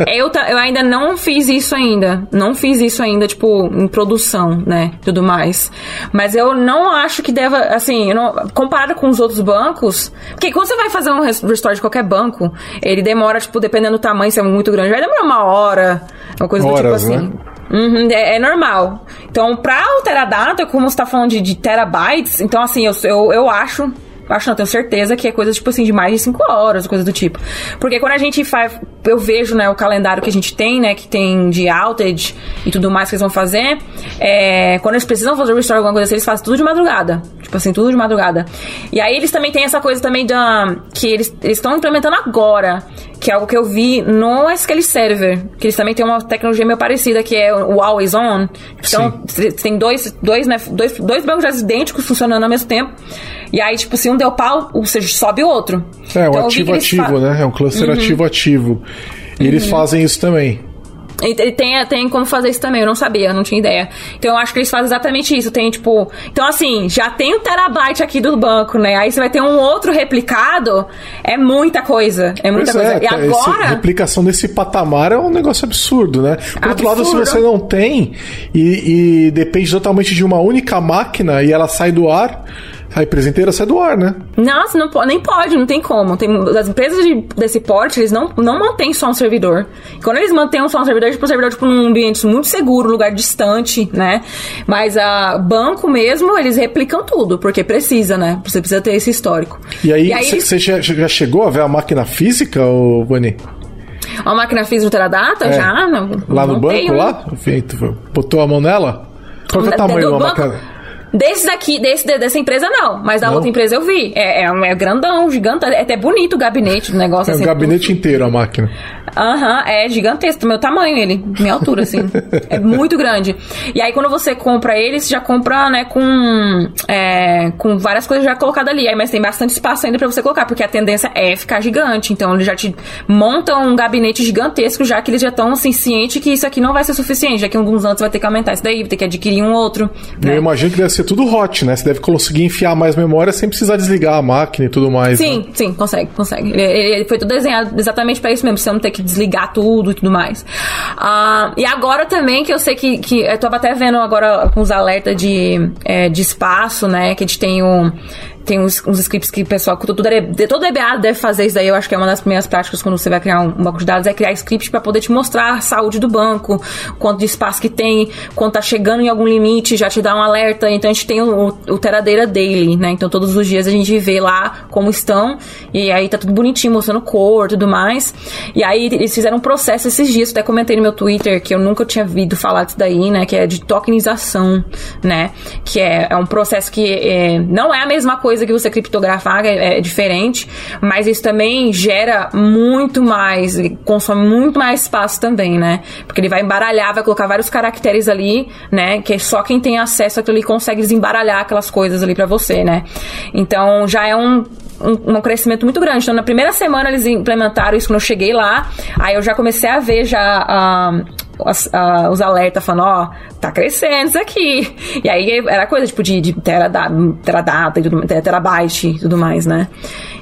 eu, eu ainda não fiz isso ainda. Não fiz isso ainda, tipo, em produção, né? Tudo mais. Mas eu não acho que deva, assim, não, comparado com os outros bancos. Porque quando você vai fazer um restore de qualquer banco, ele demora, tipo, dependendo do tamanho, se é muito grande, vai demorar uma hora, uma coisa Horas, do tipo assim. Né? Uhum, é, é, normal. Então, pra o Teradata, como você tá falando de, de terabytes, então assim, eu, eu, eu acho acho não, tenho certeza que é coisa, tipo assim, de mais de 5 horas, coisa do tipo. Porque quando a gente faz, eu vejo, né, o calendário que a gente tem, né, que tem de outage e tudo mais que eles vão fazer, é, quando eles precisam fazer restore alguma coisa assim, eles fazem tudo de madrugada. Tipo assim, tudo de madrugada. E aí eles também têm essa coisa também da, que eles estão implementando agora, que é algo que eu vi no SQL Server, que eles também têm uma tecnologia meio parecida, que é o Always On. Então, Sim. tem dois, dois, né, dois, dois bancos idênticos funcionando ao mesmo tempo. E aí, tipo, se um deu pau, ou seja, sobe o outro. É, então, um ativo ativo, né? É um cluster uhum. ativo ativo. E uhum. eles fazem isso também. Ele tem, tem como fazer isso também, eu não sabia, eu não tinha ideia. Então eu acho que eles fazem exatamente isso. Tem, tipo. Então, assim, já tem um terabyte aqui do banco, né? Aí você vai ter um outro replicado, é muita coisa. É muita pois coisa. É, e agora. replicação desse patamar é um negócio absurdo, né? Por absurdo. outro lado, se você não tem e, e depende totalmente de uma única máquina e ela sai do ar a empresa inteira sai do ar, né? Nossa, não, nem pode, não tem como. Tem, as empresas de, desse porte, eles não, não mantêm só um servidor. Quando eles mantêm só um servidor, tipo um servidor tipo, num ambiente muito seguro, lugar distante, né? Mas a banco mesmo, eles replicam tudo, porque precisa, né? Você precisa ter esse histórico. E aí, você eles... já, chegou a ver a máquina física, ô Boni? Uma máquina física do Teradata? É. Já? Não, lá no banco, tenho. lá? Feito, botou a mão nela? Qual é o tamanho da máquina? Desse daqui, desse, dessa empresa não, mas da não? outra empresa eu vi. É, é, é grandão, gigante, é até bonito o gabinete do negócio. É assim, o gabinete tudo. inteiro a máquina. Aham, uhum, é gigantesco, do meu tamanho ele, minha altura, assim. [LAUGHS] é muito grande. E aí quando você compra ele, você já compra, né, com, é, com várias coisas já colocadas ali. Aí, mas tem bastante espaço ainda para você colocar, porque a tendência é ficar gigante. Então eles já te montam um gabinete gigantesco, já que eles já estão, assim, cientes que isso aqui não vai ser suficiente. Já que alguns anos vai ter que aumentar isso daí, vai ter que adquirir um outro. Né? Eu imagino que deve ser ser tudo hot, né? Você deve conseguir enfiar mais memória sem precisar desligar a máquina e tudo mais. Sim, né? sim, consegue, consegue. Ele, ele, foi tudo desenhado exatamente para isso mesmo, você não ter que desligar tudo e tudo mais. Uh, e agora também, que eu sei que, que eu tava até vendo agora com os alertas de, é, de espaço, né? Que a gente tem um tem uns, uns scripts que o pessoal, todo, todo DBA deve fazer isso daí. Eu acho que é uma das primeiras práticas quando você vai criar um, um banco de dados, é criar scripts para poder te mostrar a saúde do banco, quanto de espaço que tem, quando tá chegando em algum limite, já te dá um alerta. Então a gente tem o, o Teradeira Daily, né? Então todos os dias a gente vê lá como estão, e aí tá tudo bonitinho, mostrando cor tudo mais. E aí eles fizeram um processo esses dias, até comentei no meu Twitter que eu nunca tinha ouvido falar disso daí, né? Que é de tokenização, né? Que é, é um processo que é, não é a mesma coisa coisa que você criptografar é, é diferente, mas isso também gera muito mais, consome muito mais espaço também, né? Porque ele vai embaralhar, vai colocar vários caracteres ali, né? Que só quem tem acesso àquilo ali consegue desembaralhar aquelas coisas ali para você, né? Então já é um, um, um, crescimento muito grande. Então, na primeira semana eles implementaram isso quando eu cheguei lá. Aí eu já comecei a ver já uh, os, uh, os alertas falando, ó, oh, tá crescendo isso aqui. E aí era coisa tipo de, de teradata, teradata e tudo, terabyte e tudo mais, né?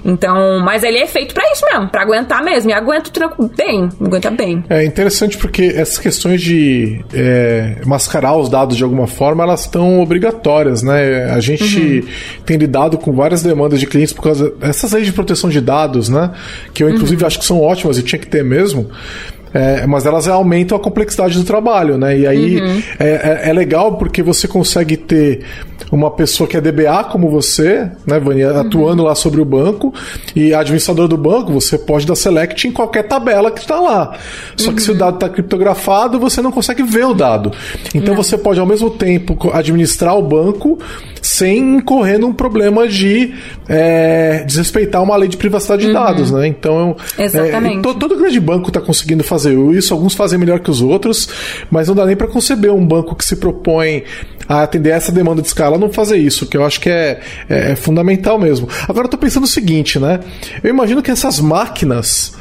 Então, mas ele é feito para isso mesmo, para aguentar mesmo. E aguenta bem, aguenta bem. É interessante porque essas questões de é, mascarar os dados de alguma forma, elas estão obrigatórias, né? A gente uhum. tem lidado com várias demandas de clientes por causa dessas leis de proteção de dados, né? Que eu, inclusive, uhum. acho que são ótimas e tinha que ter mesmo. É, mas elas aumentam a complexidade do trabalho, né? E aí uhum. é, é, é, legal porque você consegue ter uma pessoa que é DBA como você, né, Vânia, uhum. atuando lá sobre o banco, e administrador do banco, você pode dar select em qualquer tabela que está lá. Só uhum. que se o uhum. dado está criptografado, você não consegue ver o dado. Então não. você pode ao mesmo tempo administrar o banco sem incorrer num problema de é, desrespeitar uma lei de privacidade de uhum. dados, né? Então, é, Exatamente. É, todo grande banco está conseguindo fazer isso, alguns fazem melhor que os outros, mas não dá nem para conceber um banco que se propõe a atender essa demanda de escala não fazer isso, que eu acho que é, é, é fundamental mesmo. Agora eu tô pensando o seguinte, né? Eu imagino que essas máquinas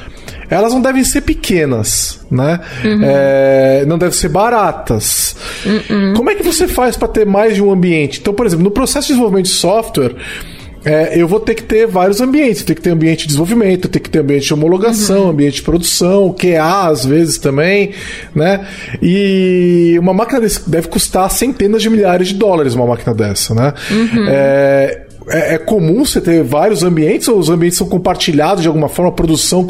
elas não devem ser pequenas, né? Uhum. É, não devem ser baratas. Uhum. Como é que você faz para ter mais de um ambiente? Então, por exemplo, no processo de desenvolvimento de software, é, eu vou ter que ter vários ambientes. Tem que ter ambiente de desenvolvimento, tem que ter ambiente de homologação, uhum. ambiente de produção, QA às vezes também, né? E uma máquina desse deve custar centenas de milhares de dólares, uma máquina dessa, né? Uhum. É, é, é, comum você ter vários ambientes ou os ambientes são compartilhados de alguma forma? A produção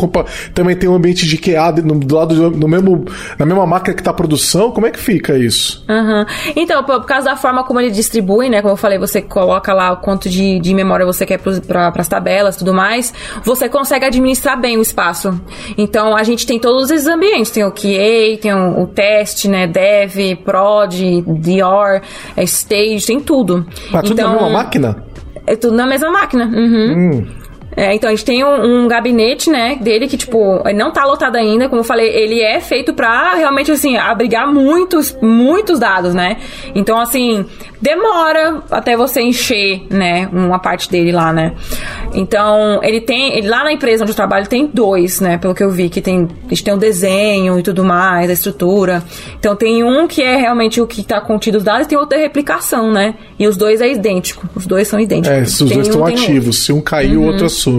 também tem um ambiente de QA do lado do, no mesmo, na mesma máquina que está a produção? Como é que fica isso? Uhum. Então, por, por, causa da forma como ele distribui, né? Como eu falei, você coloca lá o quanto de, de memória você quer para as tabelas tudo mais, você consegue administrar bem o espaço. Então, a gente tem todos esses ambientes. Tem o QA, tem o, o teste, né? Dev, prod, Dior, é, stage, tem tudo. Mas tudo então, na mesma máquina? É tudo na mesma máquina. Uhum. Hum. É, então a gente tem um, um, gabinete, né, dele que, tipo, não tá lotado ainda, como eu falei, ele é feito pra realmente, assim, abrigar muitos, muitos dados, né? Então, assim, demora até você encher, né, uma parte dele lá, né? Então, ele tem, ele, lá na empresa onde eu trabalho, tem dois, né, pelo que eu vi, que tem, a gente tem o um desenho e tudo mais, a estrutura. Então, tem um que é realmente o que tá contido os dados e tem outro é replicação, né? E os dois é idêntico, os dois são idênticos. É, se os dois estão ativos, um. se um cair, uhum. o outro assume.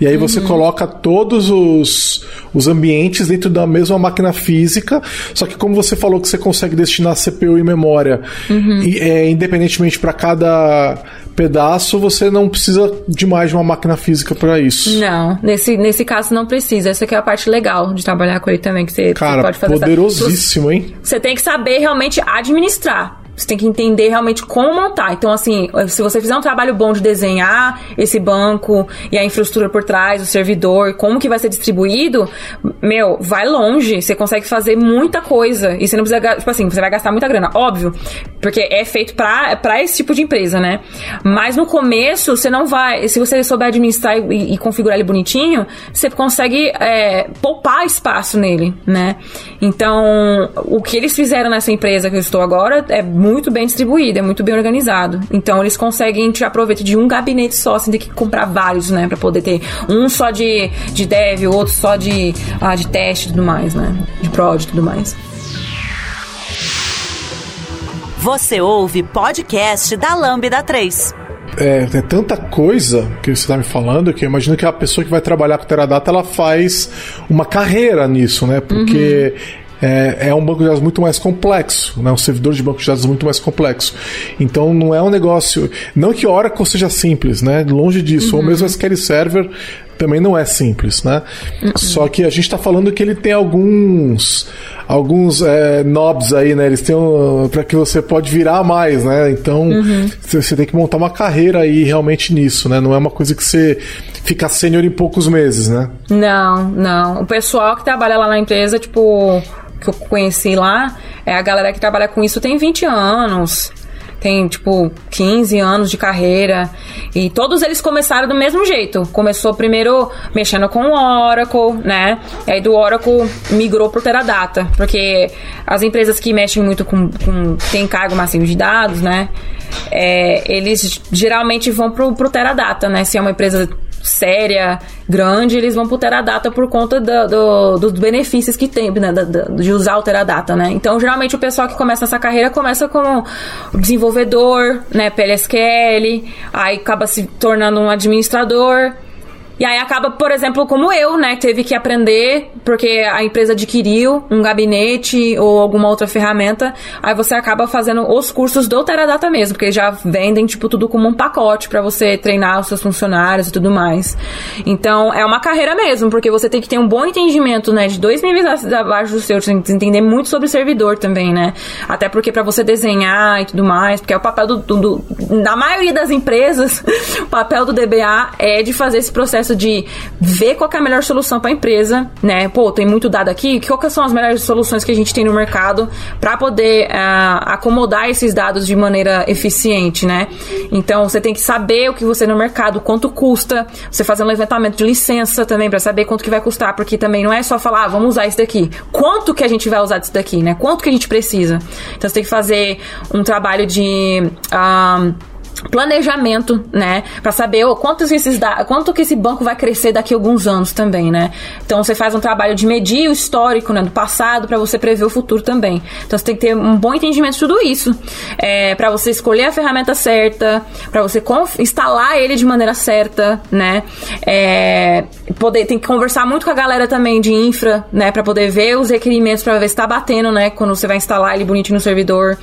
E aí você uhum. coloca todos os, os ambientes dentro da mesma máquina física, só que como você falou que você consegue destinar CPU e memória, uhum. e, é, independentemente para cada pedaço, você não precisa de mais de uma máquina física para isso. Não, nesse, nesse caso não precisa. Essa aqui é a parte legal de trabalhar com ele também, que você, Cara, você pode fazer. poderosíssimo, essa... hein? Você tem que saber realmente administrar. Você tem que entender realmente como montar. Então, assim, se você fizer um trabalho bom de desenhar esse banco e a infraestrutura por trás, o servidor, como que vai ser distribuído, meu, vai longe. Você consegue fazer muita coisa. E você não precisa, tipo assim, você vai gastar muita grana, óbvio. Porque é feito pra, esse tipo de empresa, né? Mas no começo, você não vai. Se você souber administrar e, e configurar ele bonitinho, você consegue é, poupar espaço nele, né? Então, o que eles fizeram nessa empresa que eu estou agora é muito bem distribuído, é muito bem organizado. Então eles conseguem te aproveitar de um gabinete só, sem ter que comprar vários, né? Pra poder ter um só de, de dev, outro só de, ah, de teste e tudo mais, né? De prod e tudo mais. Você ouve podcast da Lambda 3. É, é, tanta coisa que você está me falando que eu imagino que a pessoa que vai trabalhar com Teradata ela faz uma carreira nisso, né? Porque uhum é, é um banco de dados muito mais complexo, né? um servidor de banco de dados muito mais complexo. Então não é um negócio. Não que Oracle seja simples, né? Longe disso. Uhum. Ou mesmo SQL Server também não é simples, né? Uhum. Só que a gente está falando que ele tem alguns alguns é, knobs aí, né? Eles têm um, para que você pode virar mais, né? Então uhum. você tem que montar uma carreira aí realmente nisso, né? Não é uma coisa que você fica sênior em poucos meses, né? Não, não. O pessoal que trabalha lá na empresa, tipo que eu conheci lá, é a galera que trabalha com isso tem 20 anos. Tem, tipo, 15 anos de carreira. E todos eles começaram do mesmo jeito. Começou primeiro mexendo com o Oracle, né? E aí do Oracle migrou pro Teradata. Porque as empresas que mexem muito com. com tem cargo massivo de dados, né? É, eles geralmente vão pro, pro Teradata, né? Se é uma empresa séria, grande, eles vão pro Teradata por conta do, do, dos benefícios que tem, né, de usar o Teradata, né? Então, geralmente, o pessoal que começa essa carreira começa como desenvolvedor, né, PLSQL, aí acaba se tornando um administrador, e aí acaba, por exemplo, como eu, né, teve que aprender porque a empresa adquiriu um gabinete ou alguma outra ferramenta, aí você acaba fazendo os cursos do Teradata mesmo, porque já vendem tipo tudo como um pacote para você treinar os seus funcionários e tudo mais. Então, é uma carreira mesmo, porque você tem que ter um bom entendimento, né, de dois níveis abaixo do seu, você tem que entender muito sobre servidor também, né? Até porque para você desenhar e tudo mais, porque é o papel do, do, do na maioria das empresas, [LAUGHS] o papel do DBA é de fazer esse processo processo de ver qual é a melhor solução para a empresa, né? Pô, tem muito dado aqui, quais são as melhores soluções que a gente tem no mercado para poder uh, acomodar esses dados de maneira eficiente, né? Então, você tem que saber o que você no mercado, quanto custa, você fazer um levantamento de licença também para saber quanto que vai custar, porque também não é só falar, ah, vamos usar isso daqui. Quanto que a gente vai usar disso daqui, né? Quanto que a gente precisa? Então, você tem que fazer um trabalho de... Uh, planejamento, né, para saber oh, esses da, quanto que esse banco vai crescer daqui a alguns anos também, né? Então você faz um trabalho de medir o histórico, né, do passado para você prever o futuro também. Então você tem que ter um bom entendimento de tudo isso, é, para você escolher a ferramenta certa, para você instalar ele de maneira certa, né? É, poder tem que conversar muito com a galera também de infra, né, para poder ver os requerimentos para ver se está batendo, né, quando você vai instalar ele bonitinho no servidor.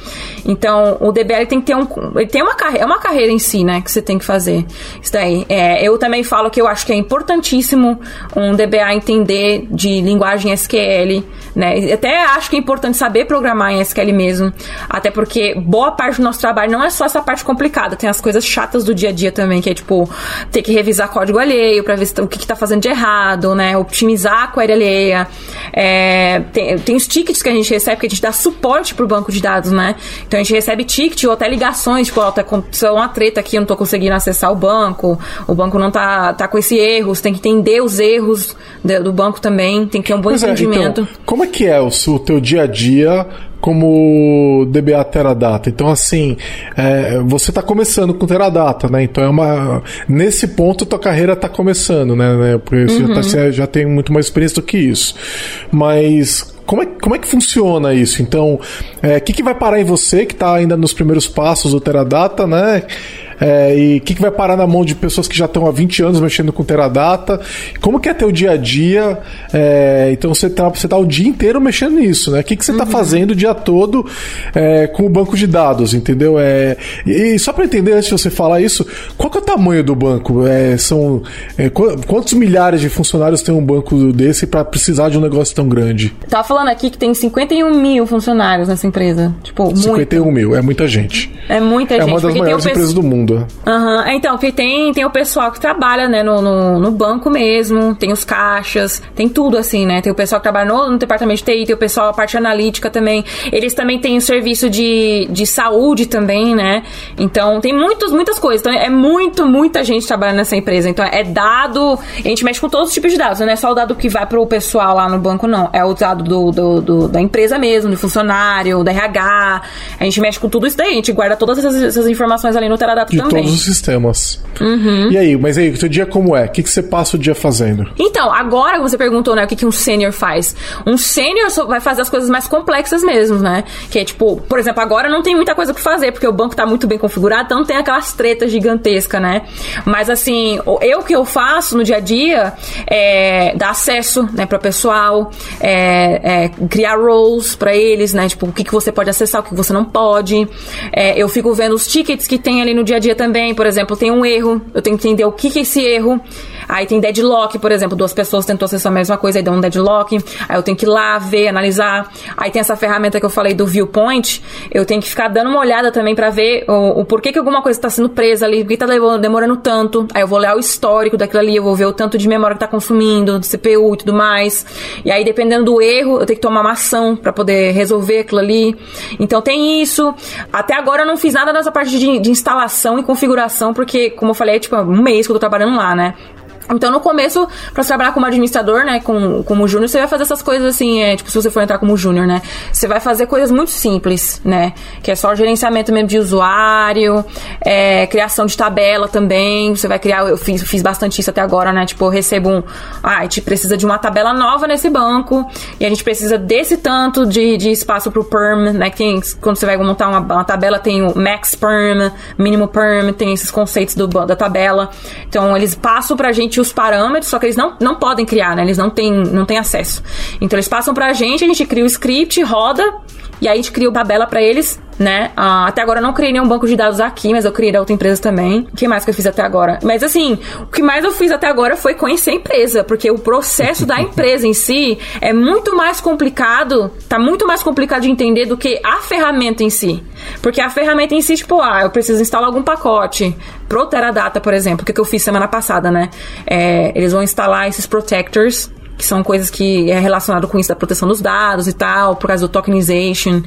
Então o DBL tem que ter um, ele tem uma carreira, é uma carreira em si, né, que você tem que fazer. Isso daí. É, eu também falo que eu acho que é importantíssimo um DBA entender de linguagem SQL, né? Até acho que é importante saber programar em SQL mesmo, até porque boa parte do nosso trabalho não é só essa parte complicada, tem as coisas chatas do dia a dia também, que é tipo ter que revisar código alheio para ver o que, que tá fazendo de errado, né? Optimizar a query alheia. É, tem, tem os tickets que a gente recebe, que a gente dá suporte pro banco de dados, né? Então a gente recebe ticket ou até ligações, tipo, ó, tá acontecendo uma treta aqui, eu não tô conseguindo acessar o banco, o banco não tá, tá com esse erro, você tem que entender os erros do banco também, tem que ter um bom pois entendimento. É, então, como é que é o, o teu dia a dia como DBA Teradata. Então, assim, é, você está começando com Teradata, né? Então, é uma. Nesse ponto, tua carreira está começando, né? né? Porque você, uhum. já, tá, já tem muito mais experiência do que isso. Mas como é, como é que funciona isso? Então, o é, que, que vai parar em você, que está ainda nos primeiros passos do Teradata, né? É, e o que, que vai parar na mão de pessoas que já estão há 20 anos mexendo com Teradata? Como que é teu dia a dia? É, então você está você tá o dia inteiro mexendo nisso, né? O que, que você está uhum. fazendo o dia todo é, com o banco de dados, entendeu? É, e só para entender, antes de você falar isso, qual que é o tamanho do banco? É, são é, Quantos milhares de funcionários tem um banco desse para precisar de um negócio tão grande? Tá falando aqui que tem 51 mil funcionários nessa empresa. Tipo, 51 muito. mil, é muita gente. É muita gente. É uma das maiores empresas do mundo. Aham, uhum. então, porque tem, tem o pessoal que trabalha, né, no, no, no, banco mesmo, tem os caixas, tem tudo assim, né? Tem o pessoal que trabalha no, no departamento de TI, tem o pessoal, a parte analítica também. Eles também têm o serviço de, de saúde também, né? Então, tem muitos, muitas coisas. Então, é muito, muita gente trabalhando nessa empresa. Então, é dado. A gente mexe com todos os tipos de dados, não é só o dado que vai pro pessoal lá no banco, não. É o dado do, do, do da empresa mesmo, do funcionário, da RH. A gente mexe com tudo isso daí. A gente guarda todas essas, essas informações ali no Teradata também. todos os sistemas. Uhum. E aí, mas aí, o teu dia como é? O que, que você passa o dia fazendo? Então, agora você perguntou, né, o que, que um sênior faz. Um sênior vai fazer as coisas mais complexas mesmo, né? Que é tipo, por exemplo, agora não tem muita coisa pra fazer, porque o banco tá muito bem configurado, então não tem aquelas tretas gigantescas, né? Mas assim, eu que eu faço no dia a dia é dar acesso, né, pra pessoal, é, é, criar roles para eles, né? Tipo, o que, que você pode acessar, o que você não pode. É, eu fico vendo os tickets que tem ali no dia a dia também. Por exemplo, tem um erro, eu tenho que entender o que, que é esse erro. Aí tem deadlock, por exemplo, duas pessoas tentou acessar a mesma coisa, aí deu um deadlock. Aí eu tenho que ir lá ver, analisar. Aí tem essa ferramenta que eu falei do viewpoint. Eu tenho que ficar dando uma olhada também para ver o, o, porquê que alguma coisa está sendo presa ali, porque tá demorando tanto. Aí eu vou olhar o histórico daquilo ali, eu vou ver o tanto de memória que tá consumindo, do CPU e tudo mais. E aí, dependendo do erro, eu tenho que tomar uma ação para poder resolver aquilo ali. Então tem isso. Até agora eu não fiz nada nessa parte de, de instalação e configuração, porque, como eu falei, é tipo um mês que eu tô trabalhando lá, né? Então, no começo, para trabalhar como administrador, né, com, como júnior, você vai fazer essas coisas assim, é, tipo, se você for entrar como júnior, né, você vai fazer coisas muito simples, né, que é só gerenciamento mesmo de usuário, é, criação de tabela também, você vai criar, eu fiz, fiz bastante isso até agora, né, tipo, eu recebo um, ah, a gente precisa de uma tabela nova nesse banco, e a gente precisa desse tanto de, de espaço pro perm, né, tem, quando você vai montar uma, uma tabela, tem o max perm, mínimo perm, tem esses conceitos do, da tabela, então eles passam pra gente os parâmetros, só que eles não, não podem criar, né? Eles não têm, não têm acesso. Então eles passam pra gente, a gente cria o script, roda, e aí a gente cria o tabela para eles, né? Ah, até agora eu não criei nenhum banco de dados aqui, mas eu criei da outra empresa também. O que mais que eu fiz até agora? Mas assim, o que mais eu fiz até agora foi conhecer a empresa, porque o processo da [LAUGHS] empresa em si é muito mais complicado, tá muito mais complicado de entender do que a ferramenta em si. Porque a ferramenta em si, tipo, ah, eu preciso instalar algum pacote. Pro Teradata, por exemplo, o que eu fiz semana passada, né? É, eles vão instalar esses protectors que são coisas que é relacionado com isso da proteção dos dados e tal, por causa do tokenization.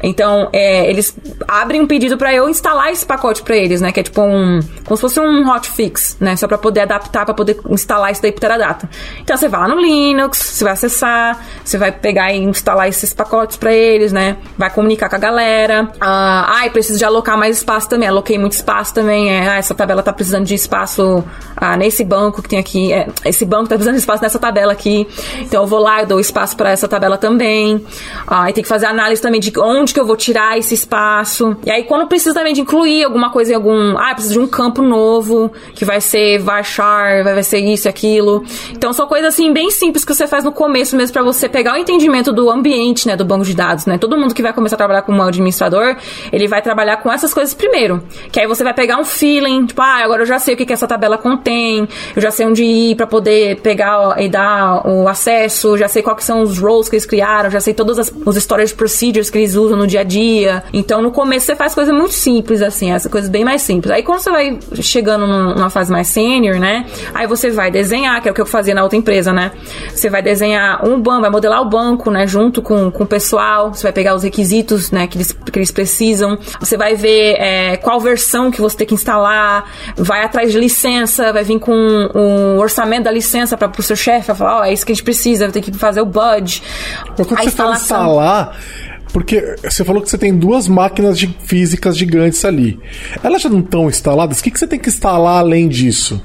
Então, é, eles abrem um pedido para eu instalar esse pacote para eles, né? Que é tipo um. como se fosse um hotfix, né? Só para poder adaptar, para poder instalar isso daí pro Teradata. Então, você vai lá no Linux, você vai acessar, você vai pegar e instalar esses pacotes para eles, né? Vai comunicar com a galera. Ah, ai, preciso de alocar mais espaço também. Aloquei muito espaço também. É, ah, essa tabela tá precisando de espaço ah, nesse banco que tem aqui. É, esse banco tá precisando de espaço nessa tabela aqui então eu vou lá, eu dou espaço para essa tabela também. Aí ah, tem que fazer análise também de onde que eu vou tirar esse espaço. E aí quando precisa também de incluir alguma coisa em algum, ah, preciso de um campo novo, que vai ser varchar, vai ser isso e aquilo. Então são coisas assim bem simples que você faz no começo mesmo para você pegar o entendimento do ambiente, né, do banco de dados, né? Todo mundo que vai começar a trabalhar como administrador, ele vai trabalhar com essas coisas primeiro. Que aí você vai pegar um feeling, tipo, ah, agora eu já sei o que, que essa tabela contém, eu já sei onde ir para poder pegar e dar o acesso, já sei quais são os roles que eles criaram, já sei todas as os storage procedures que eles usam no dia a dia. Então, no começo você faz coisas muito simples, assim, essas coisas bem mais simples. Aí, quando você vai chegando numa fase mais sênior, né? Aí você vai desenhar, que é o que eu fazia na outra empresa, né? Você vai desenhar um banco, vai modelar o banco, né? Junto com, com o pessoal, você vai pegar os requisitos, né? Que eles, que eles precisam. Você vai ver é, qual versão que você tem que instalar, vai atrás de licença, vai vir com o orçamento da licença para o seu chefe, falar, ó, é isso que a gente precisa, vai ter que fazer o budget. Mas quando a você instalação... fala instalar, porque você falou que você tem duas máquinas de físicas gigantes ali. Elas já não estão instaladas? O que, que você tem que instalar além disso?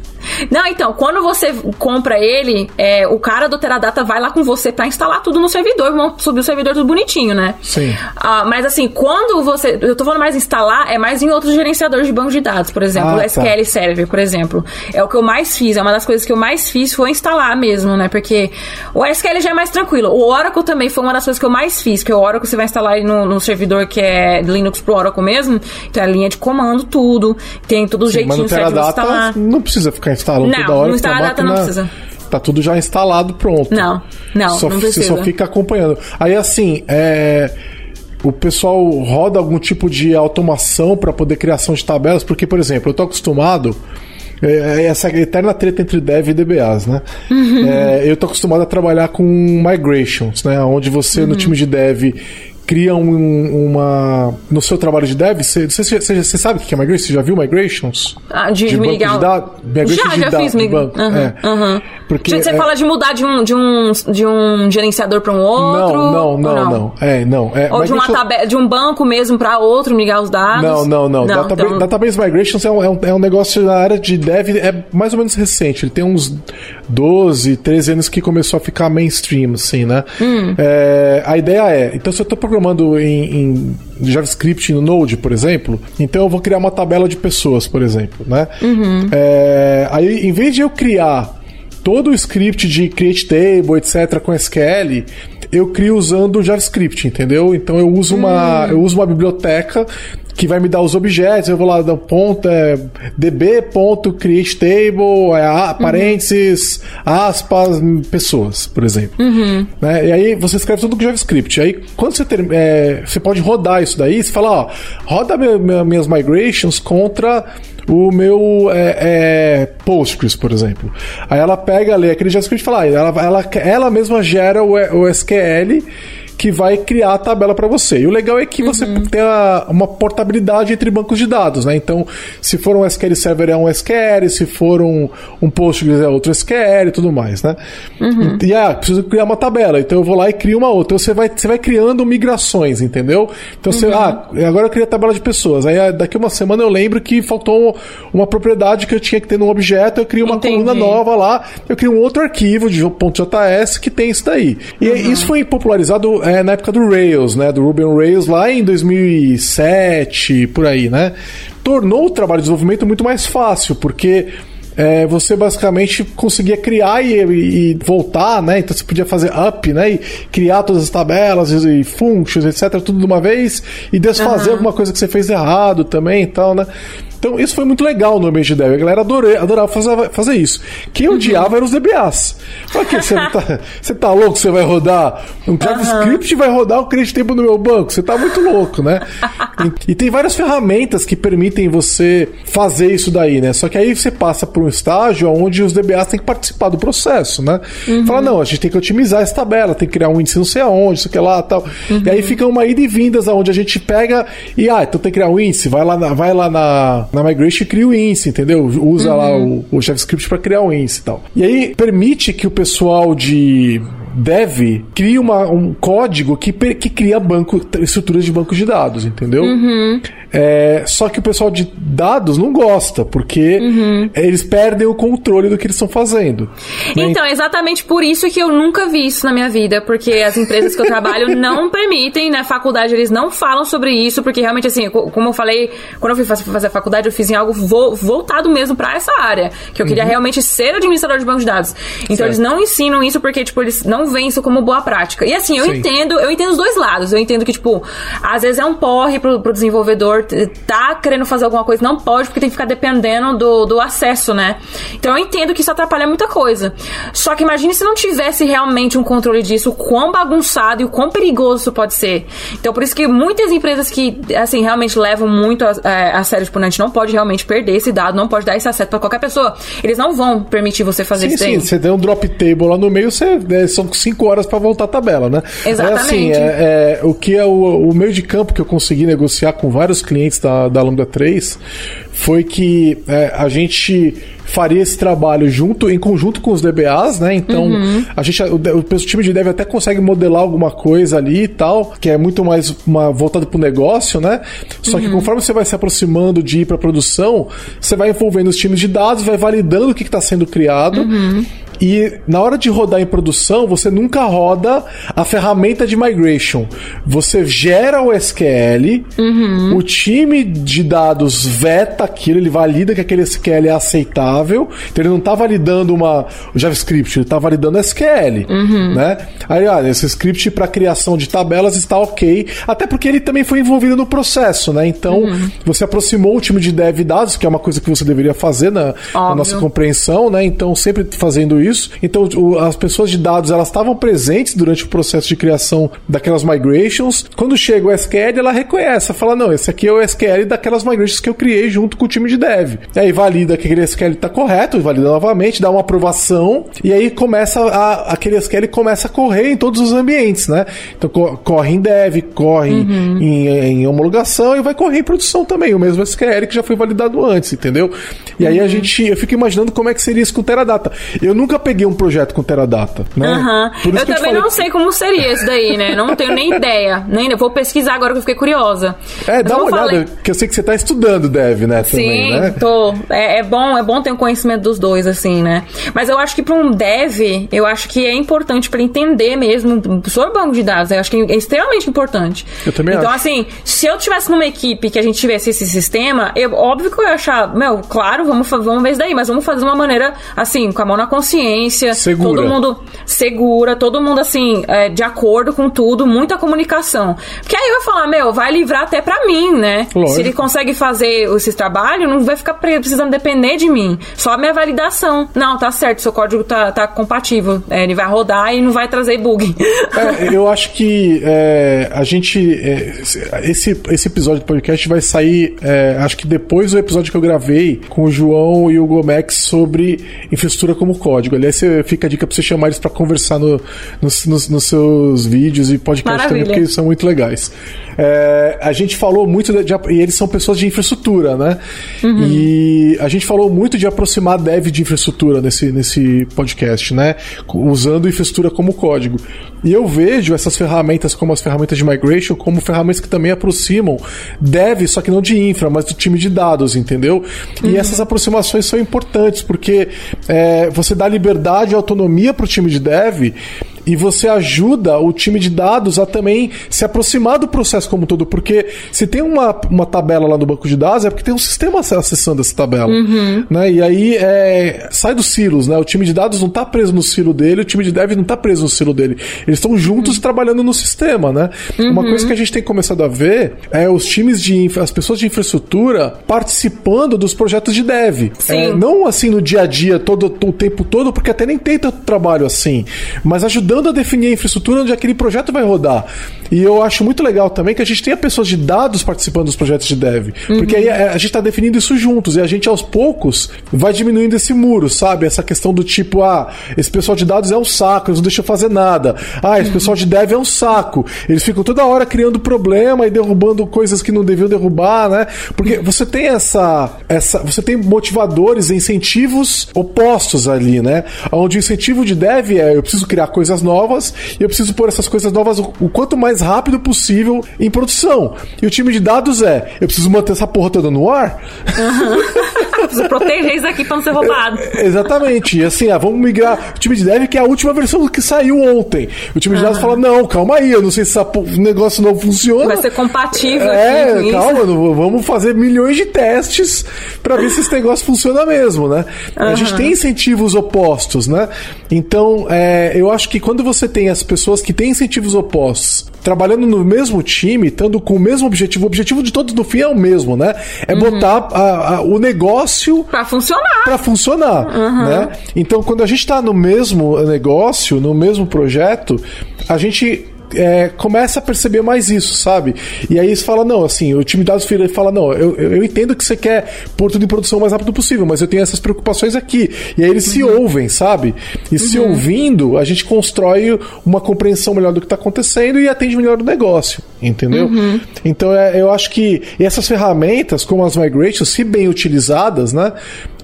Não, então, quando você compra ele, é, o cara do Teradata vai lá com você pra instalar tudo no servidor, subir o servidor tudo bonitinho, né? Sim. Ah, mas assim, quando você. Eu tô falando mais instalar, é mais em outros gerenciadores de banco de dados, por exemplo, ah, o SQL tá. Server, por exemplo. É o que eu mais fiz, é uma das coisas que eu mais fiz foi instalar mesmo, né? Porque o SQL já é mais tranquilo. O Oracle também foi uma das coisas que eu mais fiz, que o Oracle você vai instalar no, no servidor que é Linux pro Oracle mesmo, então é a linha de comando, tudo, tem tudo Sim, jeitinho certo de instalar. Não precisa ficar instalando não, toda hora. Não, instalar a data não precisa. Tá tudo já instalado, pronto. Não, não, só, não precisa. Você só fica acompanhando. Aí assim, é o pessoal roda algum tipo de automação para poder criação de tabelas, porque, por exemplo, eu tô acostumado. É, é essa eterna treta entre dev e DBAs, né? Uhum. É, eu tô acostumado a trabalhar com migrations, né? Onde você, uhum. no time de dev, cria um, uma. No seu trabalho de dev, você, você, você, você sabe o que é migration? Você já viu migrations? Ah, de, de ligar. de dados? Já, de já dados fiz de mig- banco. Aham, é. aham. Porque, Gente, você é- fala de mudar de um, de um, de um gerenciador para um outro? Não, não, não, não. É, não. É, Ou de, uma migration- tabe- de um banco mesmo para outro migrar os dados? Não, não, não. Database, então- Database Migrations é um, é, um, é um negócio na área de dev, é mais ou menos recente. Ele tem uns 12, 13 anos que começou a ficar mainstream, assim, né? Hum. É, a ideia é, então se eu estou programando em, em JavaScript no Node, por exemplo, então eu vou criar uma tabela de pessoas, por exemplo, né? Uhum. É, aí, em vez de eu criar todo o script de create table, etc, com SQL, eu crio usando JavaScript, entendeu? Então eu uso uma, eu uso uma biblioteca que vai me dar os objetos, eu vou lá dar ponto, é, db.createTable, é, a- parênteses, aspas, pessoas, por exemplo. Né? E aí você escreve tudo com JavaScript. Aí quando você ter, é, você pode rodar isso daí, você fala, ó, roda minha- minha- minhas migrations contra o meu é, é, Postgres, por exemplo. Aí ela pega ali aquele JavaScript e fala, ah, ela, ela, ela mesma gera o, o SQL que vai criar a tabela para você. E o legal é que você tem a- uma portabilidade entre bancos de dados, né? Então, se for um SQL Server é um SQL, se for um, um Postgres é outro SQL e tudo mais, né? E ah, preciso criar uma tabela, então eu vou lá e crio uma outra. Então você vai, você vai criando migrações, entendeu? Então você, ah, agora eu criei a tabela de pessoas. Aí ah, daqui uma semana eu lembro que faltou uma propriedade que eu tinha que ter num objeto, eu crio uma Entendi. coluna nova lá, eu crio um outro arquivo de .js que tem isso daí. E isso foi popularizado é, na época do Rails, né? Do Ruby on Rails lá em 2007, por aí, né? Tornou o trabalho de desenvolvimento muito mais fácil, porque é, você basicamente conseguia criar e, e- e voltar, né? Então você podia fazer up, né? E criar todas as tabelas e, e functions, etc, tudo de uma vez e desfazer alguma coisa que você fez errado também e tal, né? Então isso foi muito legal no ambiente de dev. A galera adorei, adorava fazer, fazer isso. Quem odiava eram os DBAs. Pra que você tá, [LAUGHS] você tá louco? Você vai rodar um JavaScript vai rodar o create table no meu banco? Você tá muito louco, né? [LAUGHS] E, e tem várias ferramentas que permitem você fazer isso daí, né? Só que aí você passa por um estágio onde os DBAs têm que participar do processo, né? Fala, não, a gente tem que otimizar essa tabela, tem que criar um índice não sei aonde, isso que lá tal. E aí fica uma ida e vindas aonde a gente pega e, ah, então tem que criar um índice, vai lá na, vai lá na, na Migration e cria o índice, entendeu? Usa lá o, o JavaScript para criar o índice e tal. E aí permite que o pessoal de dev crie uma, um código que, que cria banco, estruturas de banco de dados, entendeu? É, só que o pessoal de dados não gosta, porque eles perdem o controle do que eles estão fazendo. né? Então, é exatamente por isso que eu nunca vi isso na minha vida, porque as empresas que eu trabalho [LAUGHS] não permitem, na faculdade eles não falam sobre isso, porque realmente, assim, co- como eu falei, quando eu fui faz- fazer a faculdade, eu fiz em algo vo- voltado mesmo pra essa área, que eu queria realmente ser administrador de banco de dados. Então, Uhum. Certo. eles não ensinam isso porque, tipo, eles não isso como boa prática. E assim, eu Sim. entendo, eu entendo os dois lados. Eu entendo que, tipo, às vezes é um porre pro, pro desenvolvedor tá querendo fazer alguma coisa, não pode, porque tem que ficar dependendo do, do acesso, né? Então eu entendo que isso atrapalha muita coisa. Só que imagine se não tivesse realmente um controle disso, o quão bagunçado e o quão perigoso isso pode ser. Então por isso que muitas empresas que, assim, realmente levam muito a, é, a sério, tipo, a gente não pode realmente perder esse dado, não pode dar esse acesso pra qualquer pessoa. Eles não vão permitir você fazer Sim, isso sim, daí. você tem um drop table lá no meio, você, é, são 5 horas para voltar a tabela, né? Exatamente. É assim, é, é, o que é o, o meio de campo que eu consegui negociar com vários clientes da, da Lambda 3 foi que é, a gente faria esse trabalho junto, em conjunto com os DBAs, né? Então, a gente, o, o, o time de dev até consegue modelar alguma coisa ali e tal, que é muito mais uma, voltado pro negócio, né? Só que conforme você vai se aproximando de ir para produção, você vai envolvendo os times de dados, vai validando o que está sendo criado. E na hora de rodar em produção, você nunca roda a ferramenta de migration. Você gera o SQL, o time de dados veta aquilo, ele valida que aquele SQL é aceitável. Então ele não está validando uma o JavaScript, ele está validando SQL, né? Aí, olha, esse script para criação de tabelas está ok, até porque ele também foi envolvido no processo, né? Então você aproximou o time de dev dados, que é uma coisa que você deveria fazer na, na nossa compreensão, né? Então sempre fazendo isso. Então, o, as pessoas de dados, elas estavam presentes durante o processo de criação daquelas migrations. Quando chega o SQL, ela reconhece, fala, não, esse aqui é o SQL daquelas migrations que eu criei junto com o time de dev. Aí valida que aquele SQL está correto, valida novamente, dá uma aprovação, e aí começa a, aquele SQL começa a correr em todos os ambientes, né? Então corre em dev, corre uhum. em, em, homologação e vai correr em produção também, o mesmo SQL que já foi validado antes, entendeu? E uhum. aí a uhum. gente, eu fico imaginando como é que seria isso com Teradata. Eu nunca peguei um projeto com Teradata, né? Uhum. Eu também eu não sei como seria isso daí, né? Não tenho nem ideia. Nem, vou pesquisar agora que eu fiquei curiosa. É, Mas dá uma olhada, falei... que eu sei que você está estudando dev, né? Também, Sim, né? tô. É, é, bom, é bom ter um conhecimento dos dois, assim, né? Mas eu acho que para um dev, eu acho que é importante para entender mesmo sobre banco de dados. Eu acho que é extremamente importante. Eu também então, acho. assim, se eu tivesse numa equipe que a gente tivesse esse sistema, eu, óbvio que eu ia achar, meu, claro, vamos, vamos ver isso daí, mas vamos fazer de uma maneira, assim, com a mão na consciência. Segura. Todo mundo segura, todo mundo, assim, é, de acordo com tudo, muita comunicação. Porque aí eu ia falar, meu, vai livrar até para mim, né? Lógico. Se ele consegue fazer esses trabalhos, não vai ficar precisando depender de mim. Só a minha validação. Não, tá certo, seu código tá, tá compatível. É, ele vai rodar e não vai trazer bug. É, eu acho que é, a gente. É, esse, esse episódio do podcast vai sair, é, acho que depois do episódio que eu gravei com o João e o Gomex sobre infraestrutura como código. Aliás, você, fica a dica pra você chamar eles para conversar no, nos, nos, nos, seus vídeos e podcast Maravilha. também, porque eles são muito legais. É, a gente falou muito de, de, e eles são pessoas de infraestrutura, né? Uhum. E a gente falou muito de aproximar dev de infraestrutura nesse, nesse podcast, né? Usando infraestrutura como código. E eu vejo essas ferramentas como as ferramentas de migration como ferramentas que também aproximam dev, só que não de infra, mas do time de dados, entendeu? Uhum. E essas aproximações são importantes porque é, você dá liberdade e autonomia para o time de dev e você ajuda o time de dados a também se aproximar do processo como um todo, porque se tem uma, uma tabela lá no banco de dados é porque tem um sistema acessando essa tabela, uhum. né? E aí é, sai dos silos, né? O time de dados não está preso no silo dele, o time de dev não está preso no silo dele. Eles estão juntos uhum. trabalhando no sistema, né? Uhum. Uma coisa que a gente tem começado a ver é os times de as pessoas de infraestrutura participando dos projetos de dev. É, não assim no dia a dia todo o tempo todo, porque até nem tem tanto trabalho assim, mas ajudando ajudando a definir a infraestrutura onde aquele projeto vai rodar. E eu acho muito legal também que a gente tenha pessoas de dados participando dos projetos de dev. Uhum. Porque aí a, a gente está definindo isso juntos e a gente aos poucos vai diminuindo esse muro, sabe? Essa questão do tipo, ah, esse pessoal de dados é um saco, eles não deixam fazer nada. Ah, esse pessoal de dev é um saco. Eles ficam toda hora criando problema e derrubando coisas que não deviam derrubar, né? Porque você tem essa. essa você tem motivadores, incentivos opostos ali, né? Onde o incentivo de dev é eu preciso criar coisas novas e eu preciso pôr essas coisas novas o, o quanto mais rápido possível em produção. E o time de dados é: eu preciso manter essa porra toda no ar. Uhum. [LAUGHS] preciso proteger isso aqui pra não ser roubado. É, exatamente. E assim, ah, vamos migrar. O time de dev, que é a última versão que saiu ontem. O time de dados fala: não, calma aí, eu não sei se esse negócio não funciona. Vai ser compatível. É, calma, vamos fazer milhões de testes para ver se esse negócio funciona mesmo, né? Uhum. A gente tem incentivos opostos, né? Então, é, eu acho que quando você tem as pessoas que têm incentivos opostos trabalhando no mesmo time, estando com o mesmo objetivo, o objetivo de todos no fim é o mesmo, né? É uhum. botar a, a, o negócio para funcionar. Para funcionar, uhum. né? Então, quando a gente está no mesmo negócio, no mesmo projeto, a gente é, começa a perceber mais isso, sabe? E aí você fala, não, assim, o time de dados fala, não, eu, eu entendo que você quer pôr tudo em produção o mais rápido possível, mas eu tenho essas preocupações aqui. E aí eles uhum. se ouvem, sabe? E uhum. se ouvindo, a gente constrói uma compreensão melhor do que está acontecendo e atende melhor o negócio, entendeu? Uhum. Então é, eu acho que essas ferramentas, como as migrations, se bem utilizadas, né?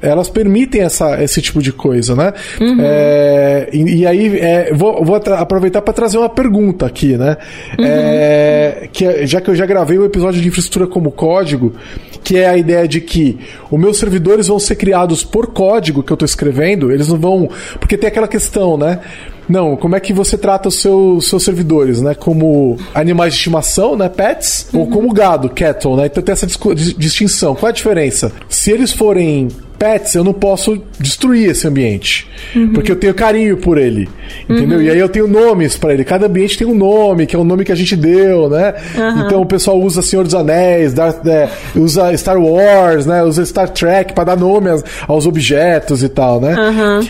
elas permitem essa, esse tipo de coisa, né? Uhum. É, e, e, aí, é, vou, vou aproveitar para trazer uma pergunta aqui, né? Uhum. É, que é, já que eu já gravei um episódio de infraestrutura como código, que é a ideia de que os meus servidores vão ser criados por código que eu estou escrevendo, eles não vão. Porque tem aquela questão, né? Não, como é que você trata os seus, seus servidores, né? Como animais de estimação, né? Pets, uhum. ou como gado, cattle, né? Então tem essa distinção. Qual é a diferença? Se eles forem pets, eu não posso destruir esse ambiente. Uhum. Porque eu tenho carinho por ele. Entendeu? Uhum. E aí eu tenho nomes para ele. Cada ambiente tem um nome, que é o nome que a gente deu, né? Uhum. Então o pessoal usa Senhor dos Anéis, dá, é, usa Star Wars, né? Usa Star Trek para dar nome aos, aos, objetos e tal, né?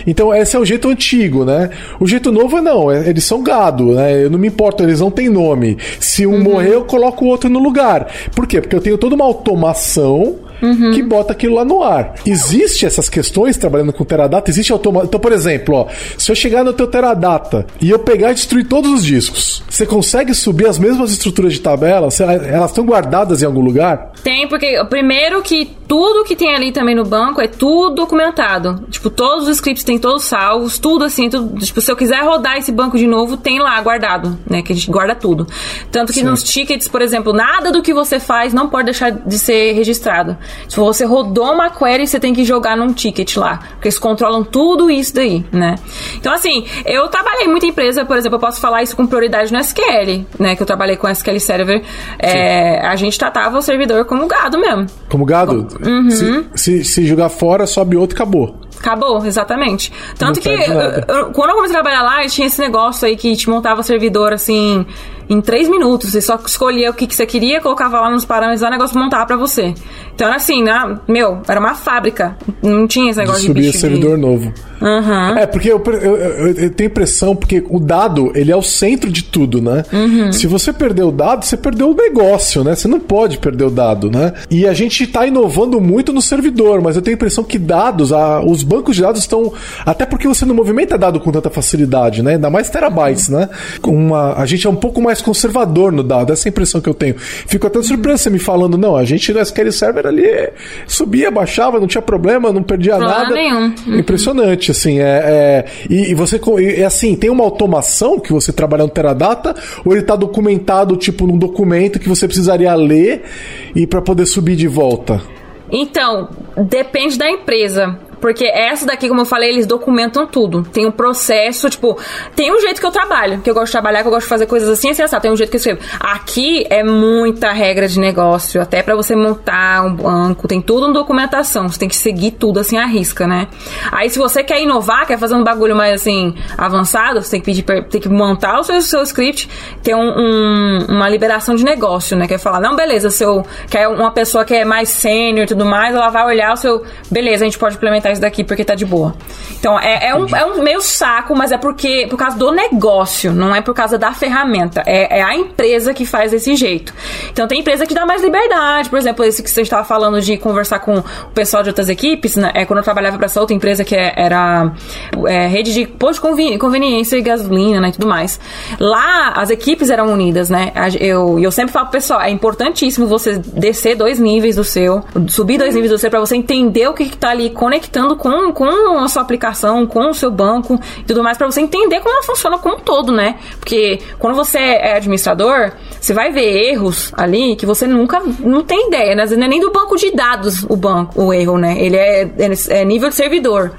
Então esse é o jeito antigo, né? O jeito novo é não, é, eles são gado, né? Eu não me importo, eles não têm nome. Se um uhum. morrer, eu coloco o outro no lugar. Por quê? Porque eu tenho toda uma automação uhum. que bota aquilo lá no ar. Existe essas questões trabalhando com Teradata? Existe automação. Então, por exemplo, ó, se eu chegar no teu Teradata e eu pegar e destruir todos os discos, você consegue subir as mesmas estruturas de tabela? Elas estão guardadas em algum lugar? Tem, porque primeiro que tudo que tem ali também no banco é tudo documentado. Tipo, todos os scripts têm todos salvos, tudo assim, tudo, tipo, se eu quiser rodar esse banco de novo, tem lá guardado, né? Que a gente guarda tudo. Tanto que Sim. nos tickets, por exemplo, nada do que você faz não pode deixar de ser registrado. Se você rodou uma query, você tem que jogar num ticket lá. Porque eles controlam tudo isso daí, né? Então, assim, eu trabalhei em muita empresa, por exemplo, eu posso falar isso com prioridade no SQL, né? Que eu trabalhei com SQL Server. É, a gente tratava o servidor como gado mesmo. Como gado? Uhum. Se, se, se jogar fora, sobe outro e acabou. Acabou, exatamente. Tanto que eu, eu, quando eu comecei a trabalhar lá, tinha esse negócio aí que te montava servidor assim em três minutos. Você só escolhia o que, que você queria, colocava lá nos parâmetros e o negócio montava pra você. Então era assim, né? Meu, era uma fábrica. Não tinha esse negócio de, subir de servidor novo. Uhum. É, porque eu, eu, eu, eu, tenho impressão, porque o dado, ele é o centro de tudo, né? Uhum. Se você perder o dado, você perdeu o negócio, né? Você não pode perder o dado, né? E a gente tá inovando muito no servidor, mas eu tenho a impressão que dados, a, os bancos de dados estão. Até porque você não movimenta dado com tanta facilidade, né? Ainda mais terabytes, né? Uma, a gente é um pouco mais conservador no dado, essa é a impressão que eu tenho. Fico até surpreso você me falando, não, a gente no SQL Server ali subia, baixava, não tinha problema, não perdia Problema nada. Nenhum. Uhum. Impressionante, assim. É, é e, e, você, é assim, tem uma automação que você trabalha no Teradata, ou ele está documentado, tipo, num documento que você precisaria ler e para poder subir de volta? Então, depende da empresa. Porque essa daqui, como eu falei, eles documentam tudo. Tem um processo, tipo, tem um jeito que eu trabalho, que eu gosto de trabalhar, que eu gosto de fazer coisas assim, assim, assim tem um jeito que eu escrevo. Aqui é muita regra de negócio, até para você montar um banco, tem tudo em documentação, você tem que seguir tudo assim à risca, né? Aí se você quer inovar, quer fazer um bagulho mais assim avançado, você tem que pedir, tem que montar o seu, seu script, ter um, um, uma liberação de negócio, né? Quer falar, não, beleza, seu quer uma pessoa que é mais sênior e tudo mais, ela vai olhar o seu, beleza, a gente pode implementar isso daqui porque tá de boa. Então, é, é, um, é um meio saco, mas é porque por causa do negócio, não é por causa da ferramenta. É, é a empresa que faz desse jeito. Então, tem empresa que dá mais liberdade. Por exemplo, esse que você estava falando de conversar com o pessoal de outras equipes, né? É quando eu trabalhava para essa outra empresa que é, era é, rede de posto de conveniência e gasolina, né? E tudo mais. Lá, as equipes eram unidas, né? Eu, eu sempre falo pro pessoal, é importantíssimo você descer dois níveis do seu, subir dois níveis do seu, para você entender o que, que tá ali conectando conversando com, com a sua aplicação, com o seu banco e tudo mais, para você entender como ela funciona como um todo, né? Porque quando você é administrador, você vai ver erros ali que você nunca não tem ideia, né? Não é nem do banco de dados o banco, o erro, né? Ele é, é, é nível de servidor.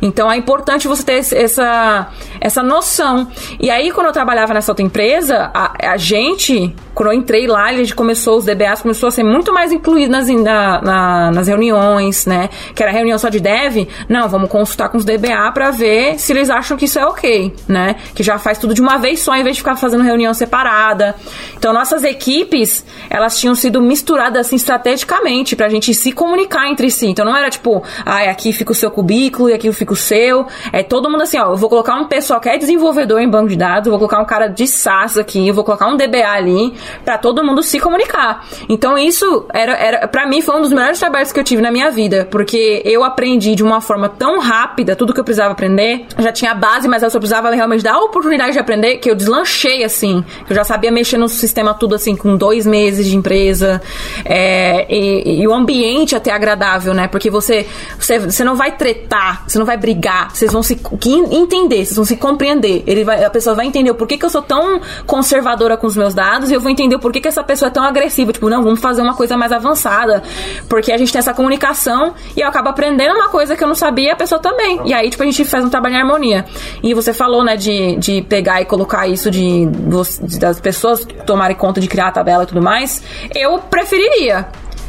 Então é importante você ter essa, essa noção. E aí, quando eu trabalhava nessa outra empresa, a, a gente, quando eu entrei lá, a gente começou, os DBAs começou a ser muito mais incluído nas, na, na, nas reuniões, né? Que era reunião só de dev. Não, vamos consultar com os DBA para ver se eles acham que isso é ok, né? Que já faz tudo de uma vez só, em vez de ficar fazendo reunião separada. Então, nossas equipes, elas tinham sido misturadas assim estrategicamente pra gente se comunicar entre si. Então, não era tipo, ah, aqui fica o seu cubículo e aqui fica o seu. É todo mundo assim, ó, eu vou colocar um pessoal que é desenvolvedor em banco de dados, vou colocar um cara de SaaS aqui, eu vou colocar um DBA ali, para todo mundo se comunicar. Então isso era, era para mim foi um dos melhores trabalhos que eu tive na minha vida, porque eu aprendi de uma forma tão rápida tudo que eu precisava aprender. Já tinha a base, mas eu só precisava realmente dar a oportunidade de aprender, que eu deslanchei assim. Eu já sabia mexer no sistema tudo assim com dois meses de empresa. É, e, e, o ambiente até agradável, né? Porque você, você, você não vai tretar, você não vai brigar, vocês vão se entender, vocês vão se compreender. Ele vai, a pessoa vai entender o porquê que eu sou tão conservadora com os meus dados e eu vou entender o porquê que essa pessoa é tão agressiva. Tipo, não, vamos fazer uma coisa mais avançada. Porque a gente tem essa comunicação e eu acabo aprendendo uma coisa que eu não sabia, a pessoa também. E aí, tipo, a gente faz um trabalho em harmonia. E você falou, né, de, de pegar e colocar isso de, de das pessoas tomarem conta de criar a tabela e tudo mais. Eu preferiria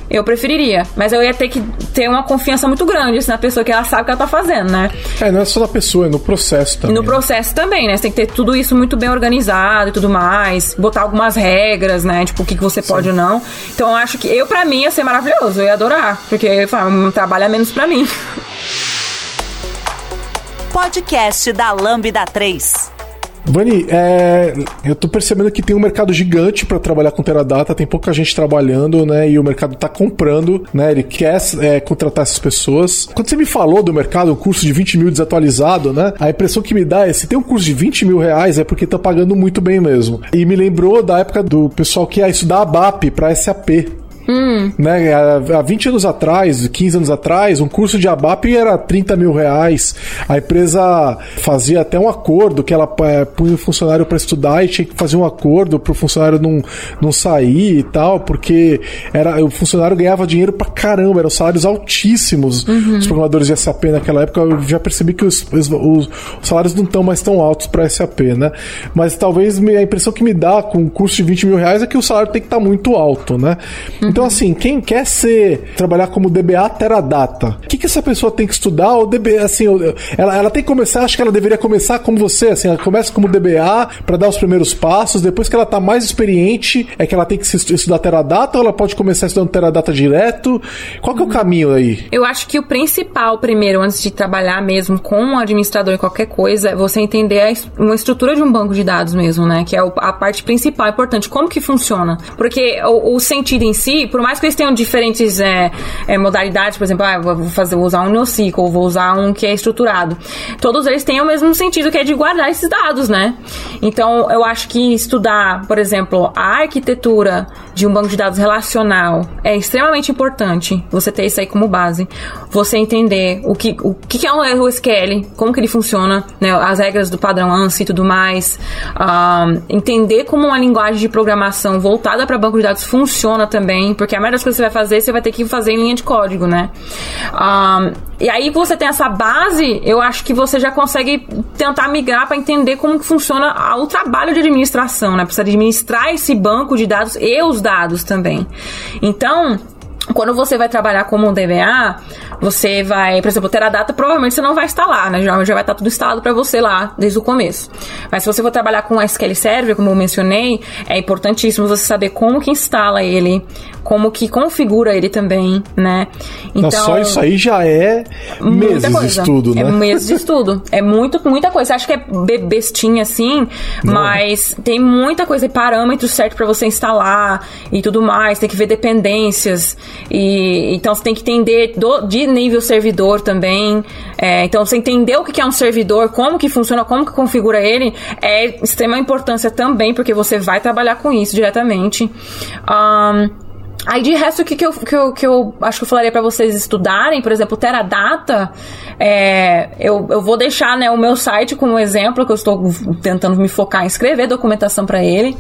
eu preferiria. Mas eu ia ter que ter uma confiança muito grande assim, na pessoa que ela sabe o que ela tá fazendo, né? É, não é só na pessoa, é no processo também. No processo também, né? Você tem que ter tudo isso muito bem organizado e tudo mais. Botar algumas regras, né? Tipo, o que, que você Sim. pode ou não. Então eu acho que eu, pra mim, ia ser maravilhoso. Eu ia adorar. Porque um trabalho a menos pra mim. Podcast da Lambda 3. Vani, é, eu tô percebendo que tem um mercado gigante para trabalhar com Teradata, tem pouca gente trabalhando, né? E o mercado tá comprando, né? Ele quer é, contratar essas pessoas. Quando você me falou do mercado, um curso de 20 mil desatualizado, né? A impressão que me dá é se tem um curso de 20 mil reais é porque tá pagando muito bem mesmo. E me lembrou da época do pessoal que ia estudar a BAP para SAP. Hum. Né? Há 20 anos atrás, 15 anos atrás, um curso de ABAP era 30 mil reais. A empresa fazia até um acordo que ela é, punha o funcionário para estudar e tinha que fazer um acordo para o funcionário não, não sair e tal, porque era, o funcionário ganhava dinheiro pra caramba, eram salários altíssimos. Uhum. Os programadores de SAP naquela época, eu já percebi que os, os, os salários não estão mais tão altos para SAP, né? Mas talvez a impressão que me dá com um curso de 20 mil reais é que o salário tem que estar tá muito alto, né? Uhum. Então, assim, quem quer ser, trabalhar como DBA Teradata, o que, que essa pessoa tem que estudar? Ou DBA, assim, ela, ela tem que começar, acho que ela deveria começar como você, assim, ela começa como DBA para dar os primeiros passos, depois que ela tá mais experiente, é que ela tem que estudar Teradata ou ela pode começar estudando Teradata direto? Qual que é o caminho aí? Eu acho que o principal, primeiro, antes de trabalhar mesmo com um administrador em qualquer coisa, é você entender a, uma estrutura de um banco de dados mesmo, né? Que é a parte principal, importante, como que funciona. Porque o, o sentido em si, por mais que eles tenham diferentes é, é, modalidades, por exemplo, ah, vou, fazer, vou usar um NoSQL, vou usar um que é estruturado, todos eles têm o mesmo sentido, que é de guardar esses dados, né? Então, eu acho que estudar, por exemplo, a arquitetura de um banco de dados relacional é extremamente importante você ter isso aí como base. Você entender o que, o que é um SQL, como que ele funciona, né, as regras do padrão ANSI e tudo mais. Um, entender como uma linguagem de programação voltada para banco de dados funciona também, porque a maioria das coisas que você vai fazer, você vai ter que fazer em linha de código, né? Um, e aí você tem essa base, eu acho que você já consegue tentar migrar para entender como que funciona o trabalho de administração, né? Precisa administrar esse banco de dados e os dados também. Então, quando você vai trabalhar como um DBA, você vai, por exemplo, ter a data, provavelmente você não vai instalar, né? Já, já vai estar tudo instalado para você lá desde o começo. Mas se você for trabalhar com SQL Server, como eu mencionei, é importantíssimo você saber como que instala ele, como que configura ele também, né? Então, Não, só isso aí já é meses de estudo, né? É meses de estudo. É muito, muita coisa. Você acha que é bestinha assim, Não. mas tem muita coisa e parâmetros certos para você instalar e tudo mais. Tem que ver dependências. E então você tem que entender do, de nível servidor também. É, então você entender o que é um servidor, como que funciona, como que configura ele, é extrema importância também, porque você vai trabalhar com isso diretamente. Um, Aí de resto, o que, que, eu, que, eu, que eu acho que eu falaria para vocês estudarem, por exemplo, Teradata, é, eu, eu vou deixar né, o meu site como exemplo, que eu estou tentando me focar em escrever documentação para ele.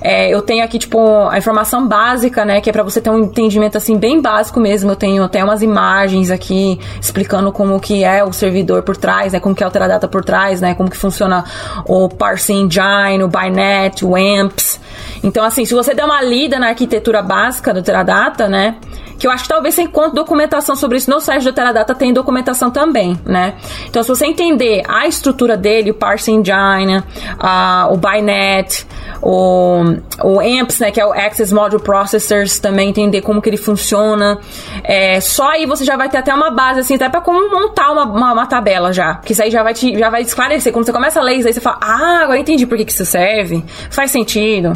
É, eu tenho aqui, tipo, a informação básica, né, que é para você ter um entendimento, assim, bem básico mesmo. Eu tenho até umas imagens aqui explicando como que é o servidor por trás, né, como que é o Teradata por trás, né, como que funciona o Parsing Engine, o Binet, o AMPS. Então, assim, se você der uma lida na arquitetura básica do Teradata, né? Que eu acho que talvez você encontre documentação sobre isso no site do Teradata, tem documentação também, né? Então, se você entender a estrutura dele, o Parsing Engine, uh, o Binet, o, o AMPS, né, que é o Access Module Processors, também entender como que ele funciona. É, só aí você já vai ter até uma base, assim, até pra como montar uma, uma, uma, tabela já. Que isso aí já vai te já vai esclarecer. Quando você começa a ler isso aí, você fala, ah, agora entendi por que, que isso serve. Faz sentido.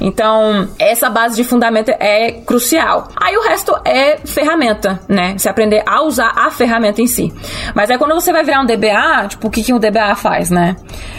Então, essa base de fundamento é crucial. Aí o resto é ferramenta, né? Você aprender a usar a ferramenta em si. Mas aí quando você vai virar um DBA, tipo, o que, que um DBA faz, né?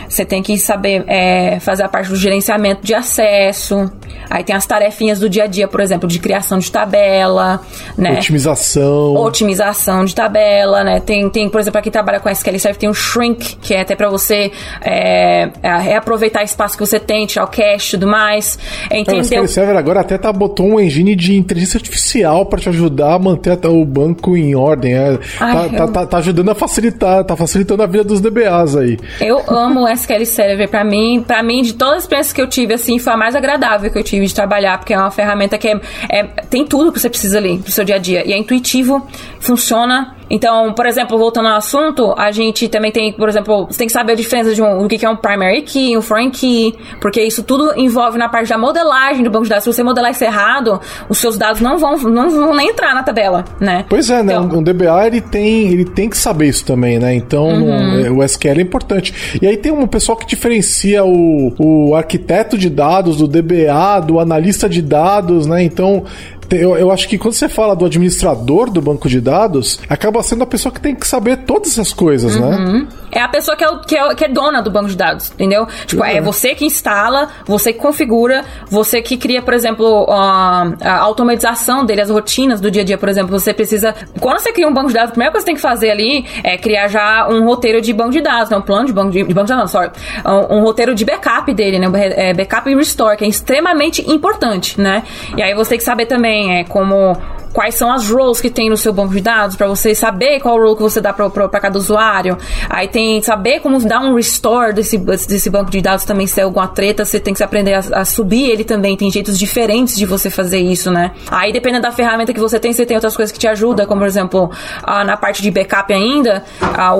Você tem que saber é, fazer a parte do gerenciamento de acesso. Aí tem as tarefinhas do dia a dia, por exemplo, de criação de tabela, né? Otimização. Otimização de tabela, né? Tem, tem por exemplo, para quem trabalha com SQL Server, tem um shrink, que é até para você é, reaproveitar espaço que você tem, tirar o cache e tudo mais. É, entendeu? o SQL Server agora até tá, botou um engine de inteligência artificial para te ajudar a manter o banco em ordem. É, Ai, tá, eu... tá, tá, tá, ajudando a facilitar, tá facilitando a vida dos DBAs aí. Eu amo o SQL Server. Para mim, para mim, de todas as experiências que eu tive, assim, foi a mais agradável que que eu tive de trabalhar, porque é uma ferramenta que é, é tem tudo que você precisa ali pro seu dia a dia. E é intuitivo, funciona então, por exemplo, voltando ao assunto, a gente também tem, por exemplo, você tem que saber a diferença de um, o que é um primary key, um foreign key, porque isso tudo envolve na parte da modelagem do banco de dados. Se você modelar isso errado, os seus dados não vão, não vão nem entrar na tabela, né? Pois é, né? Então, um DBA ele tem, ele tem que saber isso também, né? Então, uhum. o SQL é importante. E aí tem um pessoal que diferencia o, o arquiteto de dados do DBA, do analista de dados, né? Então, eu, eu acho que quando você fala do administrador do banco de dados, acaba sendo a pessoa que tem que saber todas essas coisas, né? uhum. né? É a pessoa que é, que, é, que é dona do banco de dados, entendeu? Tipo, é você que instala, você que configura, você que cria, por exemplo, a, a automatização dele, as rotinas do dia a dia, por exemplo. Você precisa. Quando você cria um banco de dados, a primeira coisa que você tem que fazer ali é criar já um roteiro de banco de dados, né? Um plano de banco de, de banco de dados, não, sorry. Um, um, roteiro de backup dele, né? É, backup e restore, que é extremamente importante, né? E aí você tem que saber também é, como quais são as roles que tem no seu banco de dados, para você saber qual role que você dá para cada usuário. Aí tem saber como dar um restore desse, desse banco de dados também, se é alguma treta, você tem que aprender a, a, subir ele também. Tem jeitos diferentes de você fazer isso, né? Aí dependendo da ferramenta que você tem, você tem outras coisas que te ajudam, como por exemplo, na parte de backup ainda,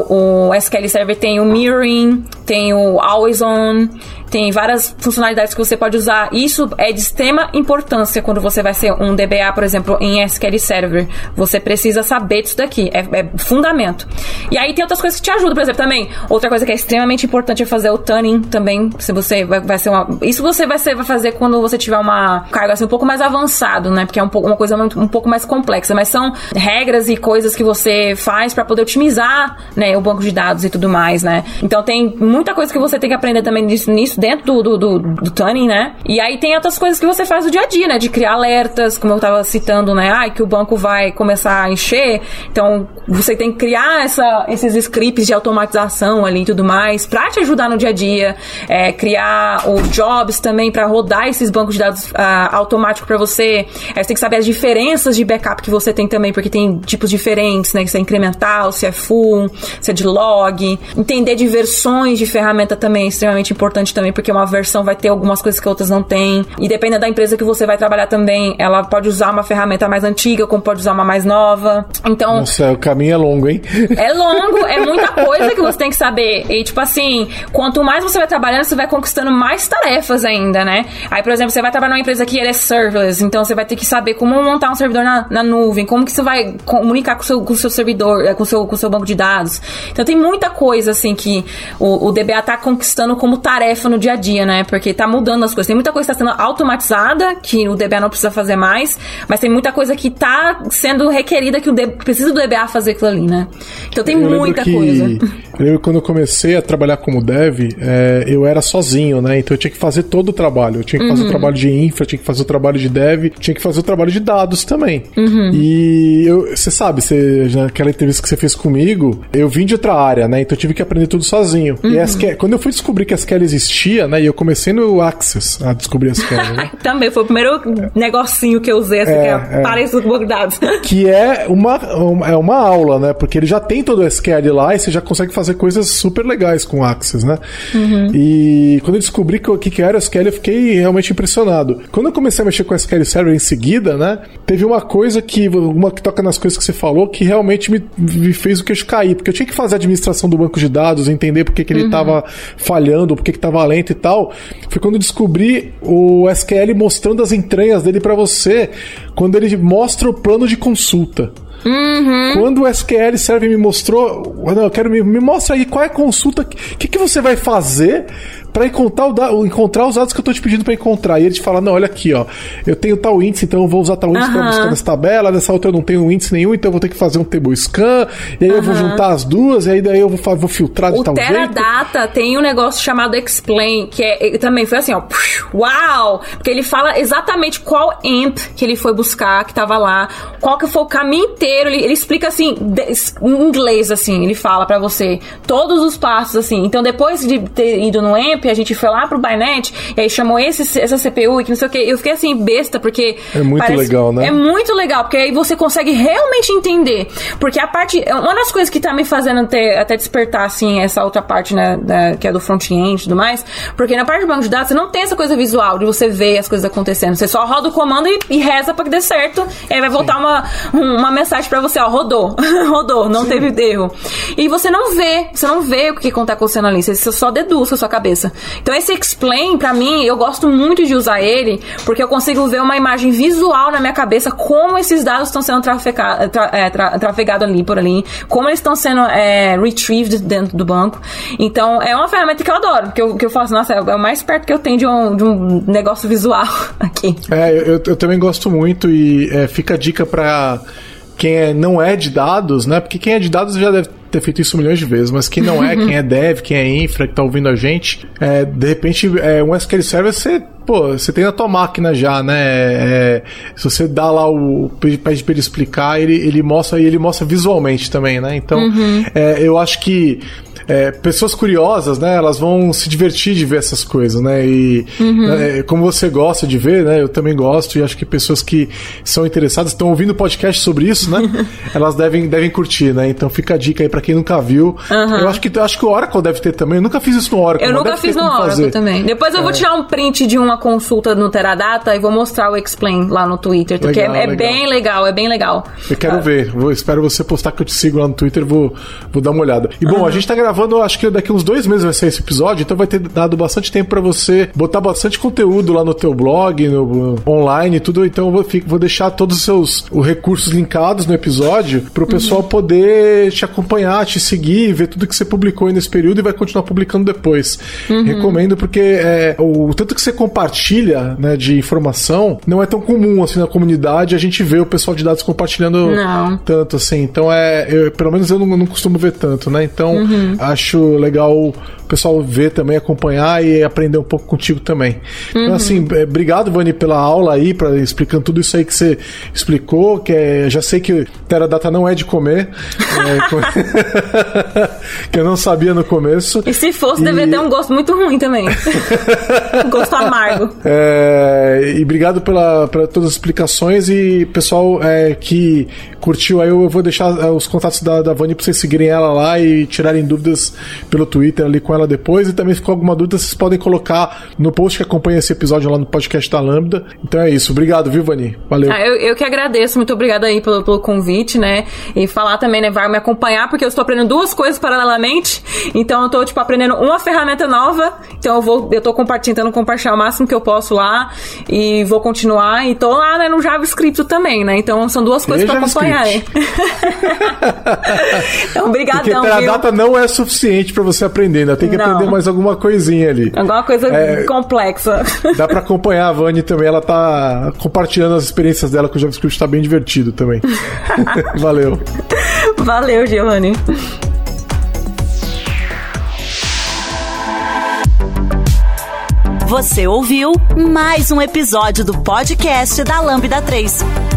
o SQL Server tem o mirroring, tem o always on, tem várias funcionalidades que você pode usar. Isso é de extrema importância quando você vai ser um DBA, por exemplo, em SQL Server. Você precisa saber disso daqui. É, é fundamento. E aí tem outras coisas que te ajudam, por exemplo, também. Outra coisa que é extremamente importante é fazer o tuning também. Se você vai, vai ser uma. Isso você vai, ser, vai fazer quando você tiver uma carga assim, um pouco mais avançado, né? Porque é um pouco, uma coisa muito, um pouco mais complexa. Mas são regras e coisas que você faz para poder otimizar né, o banco de dados e tudo mais, né? Então tem muita coisa que você tem que aprender também nisso, nisso dentro do, do, do, do tuning, né? E aí tem outras coisas que você faz no dia a dia, né? De criar alertas, como eu tava citando, né? Ai, que o banco vai começar a encher. Então, você tem que criar essa, esses scripts de automatização ali e tudo mais pra te ajudar no dia a dia. É, criar o jobs também para rodar esses bancos de dados uh, automáticos para você. É, você tem que saber as diferenças de backup que você tem também, porque tem tipos diferentes, né? Se é incremental, se é full, se é de log. Entender de versões de ferramenta também é extremamente importante também, porque uma versão vai ter algumas coisas que outras não têm. E dependendo da empresa que você vai trabalhar também, ela pode usar uma ferramenta mais antiga, como pode usar uma mais nova. Então. Nossa, o caminho é longo, hein? É [LAUGHS] longo, é muita coisa que você tem que saber. E, tipo assim, quanto mais você vai trabalhando, você vai conquistando mais tarefas ainda, né? Aí, por exemplo, você vai trabalhar numa empresa que é serverless, então você vai ter que saber como montar um servidor na, na nuvem, como que você vai comunicar com o seu, com o seu servidor, é, com o seu, com o seu banco de dados. Então tem muita coisa, assim, que o, o DBA tá conquistando como tarefa no dia a dia né? Porque tá mudando as coisas. Tem muita coisa que tá sendo automatizada, que o DBA não precisa fazer mais, mas tem muita coisa que tá sendo requerida que o DBA, precisa do DBA fazer aquilo ali, né? Então tem eu muita que, coisa. Eu lembro quando eu comecei a trabalhar como dev, é, eu era sozinho, né? Então eu tinha que fazer todo o trabalho. Eu tinha que fazer uhum. o trabalho de infra, tinha que fazer o trabalho de dev, tinha que fazer o trabalho de dados também. Uhum. E você sabe, você, naquela entrevista que você fez comigo, eu vim de outra área, né? Então eu tive que aprender tudo sozinho. Uhum. E SQL, quando eu fui descobrir que a SQL existia, né? E eu comecei no Access a descobrir a SQL, né? [LAUGHS] Também foi o primeiro negocinho que eu usei, assim, é, que é, é. parecido com dados. Que é uma, é uma aula, né? Porque ele já tem todo o SQL lá e você já consegue fazer coisas super legais com o Access, né? Uhum. E quando eu descobri o que, que era o SQL, eu fiquei realmente impressionado. Quando eu comecei a mexer com o SQL Server em seguida, né? Teve uma coisa que, uma que toca nas coisas que você falou, que realmente me, me fez o queixo cair, porque eu tinha que fazer a administração do banco de dados, entender por que, que ele estava uhum. falhando, por que estava lento e tal foi quando eu descobri o SQL mostrando as entranhas dele para você, quando ele mostra o plano de consulta. Uhum. Quando o SQL Server me mostrou, não, eu quero me, me mostra aí qual é a consulta, o que, que você vai fazer para encontrar, o, encontrar os dados que eu tô te pedindo para encontrar. E ele te fala: não, olha aqui, ó, eu tenho tal índice, então eu vou usar tal índice uhum. para buscar nessa tabela, nessa outra eu não tenho índice nenhum, então eu vou ter que fazer um table scan, e aí uhum. eu vou juntar as duas, e aí daí eu vou, vou filtrar de o tal Teradata jeito. tem um negócio chamado Explain, que é, também foi assim, ó, uau! Porque ele fala exatamente qual AMP que ele foi buscar, que tava lá, qual que foi o caminho inteiro, ele, ele explica assim, em inglês, assim, ele fala para você todos os passos, assim. Então depois de ter ido no AMP, a gente foi lá pro Bainet, e aí chamou esse, essa CPU e que não sei o que. Eu fiquei assim, besta, porque. É muito parece, legal, né? É muito legal, porque aí você consegue realmente entender. Porque a parte. Uma das coisas que tá me fazendo ter, até despertar, assim, essa outra parte, né, da, que é do front-end e tudo mais, porque na parte do banco de dados você não tem essa coisa visual de você ver as coisas acontecendo. Você só roda o comando e, e reza pra que dê certo. E aí vai voltar uma, uma mensagem pra você, ó, rodou. [LAUGHS] rodou, não Sim. teve erro. E você não vê, você não vê o que tá acontecendo ali, você só deduz com a sua cabeça. Então esse explain, pra mim, eu gosto muito de usar ele, porque eu consigo ver uma imagem visual na minha cabeça como esses dados estão sendo trafegados tra, é, tra, trafegado ali por ali, como eles estão sendo é, retrieved dentro do banco. Então é uma ferramenta que eu adoro, que eu, que eu faço, nossa, é o mais perto que eu tenho de um, de um negócio visual [LAUGHS] aqui. É, eu, eu também gosto muito e é, fica a dica para quem é, não é de dados, né? Porque quem é de dados já deve ter feito isso milhões de vezes, mas quem não é, quem é dev, quem é infra, que tá ouvindo a gente, é, de repente, é, um SQL Server você pô, você tem na tua máquina já, né? É, se você dá lá o. pede pra ele explicar, ele, ele mostra e ele mostra visualmente também, né? Então, uhum. é, eu acho que é, pessoas curiosas, né? Elas vão se divertir de ver essas coisas, né? E uhum. né, como você gosta de ver, né? Eu também gosto e acho que pessoas que são interessadas estão ouvindo podcast sobre isso, né? [LAUGHS] elas devem, devem curtir, né? Então fica a dica aí para quem nunca viu. Uhum. Eu acho que acho que o Oracle deve ter também. Eu nunca fiz isso no Oracle. Eu nunca fiz no Oracle fazer. também. Depois eu é. vou tirar um print de uma consulta no Teradata e vou mostrar o Explain lá no Twitter, porque legal, é, é bem legal, é bem legal. Eu quero ah. ver. Vou, espero você postar que eu te sigo lá no Twitter, vou, vou dar uma olhada. E bom, uhum. a gente tá gravando gravando, acho que daqui uns dois meses vai ser esse episódio, então vai ter dado bastante tempo para você botar bastante conteúdo lá no teu blog, no, online e tudo. Então eu vou, vou deixar todos os seus os recursos linkados no episódio para o pessoal uhum. poder te acompanhar, te seguir, ver tudo que você publicou nesse período e vai continuar publicando depois. Uhum. Recomendo porque é, o tanto que você compartilha né, de informação não é tão comum assim na comunidade a gente vê o pessoal de dados compartilhando não. tanto assim. Então é, eu, pelo menos eu não, não costumo ver tanto, né? Então uhum acho legal o pessoal ver também, acompanhar e aprender um pouco contigo também. Então, uhum. Então, assim, é, obrigado, Vani, pela aula aí, para explicando tudo isso aí que você explicou, que é, já sei que Teradata não é de comer, é, [LAUGHS] [LAUGHS] que eu não sabia no começo. E se fosse, e... deveria ter um gosto muito ruim também. um [LAUGHS] gosto amargo. É, e obrigado pela, pela todas as explicações e pessoal é, que curtiu aí, eu vou deixar é, os contatos da, da Vani para vocês seguirem ela lá e tirarem dúvidas pelo Twitter ali com ela depois. E também ficou alguma dúvida, vocês podem colocar no post que acompanha esse episódio lá no podcast da Lambda. Então é isso. Obrigado, viu, Vani? Valeu. Ah, eu, eu que agradeço. Muito obrigada aí pelo, pelo convite, né? E falar também, né? Vai me acompanhar, porque eu estou aprendendo duas coisas paralelamente. Então eu estou, tipo, aprendendo uma ferramenta nova. Então eu vou, eu tô compartilhando, compartilhar o máximo que eu posso lá. E vou continuar. E tô lá, né, no JavaScript também, né? Então são duas coisas para acompanhar aí. [LAUGHS] então, [LAUGHS] obrigadão, Porque a data não é suficiente para você aprender, ainda tem que não. aprender mais alguma coisinha ali. Alguma coisa é, complexa. Dá para acompanhar a Vani também, ela tá compartilhando as experiências dela com o JavaScript, tá bem divertido também. [LAUGHS] [LAUGHS] Valeu. Valeu, Giovanni. Você ouviu mais um episódio do podcast da Lambda 3.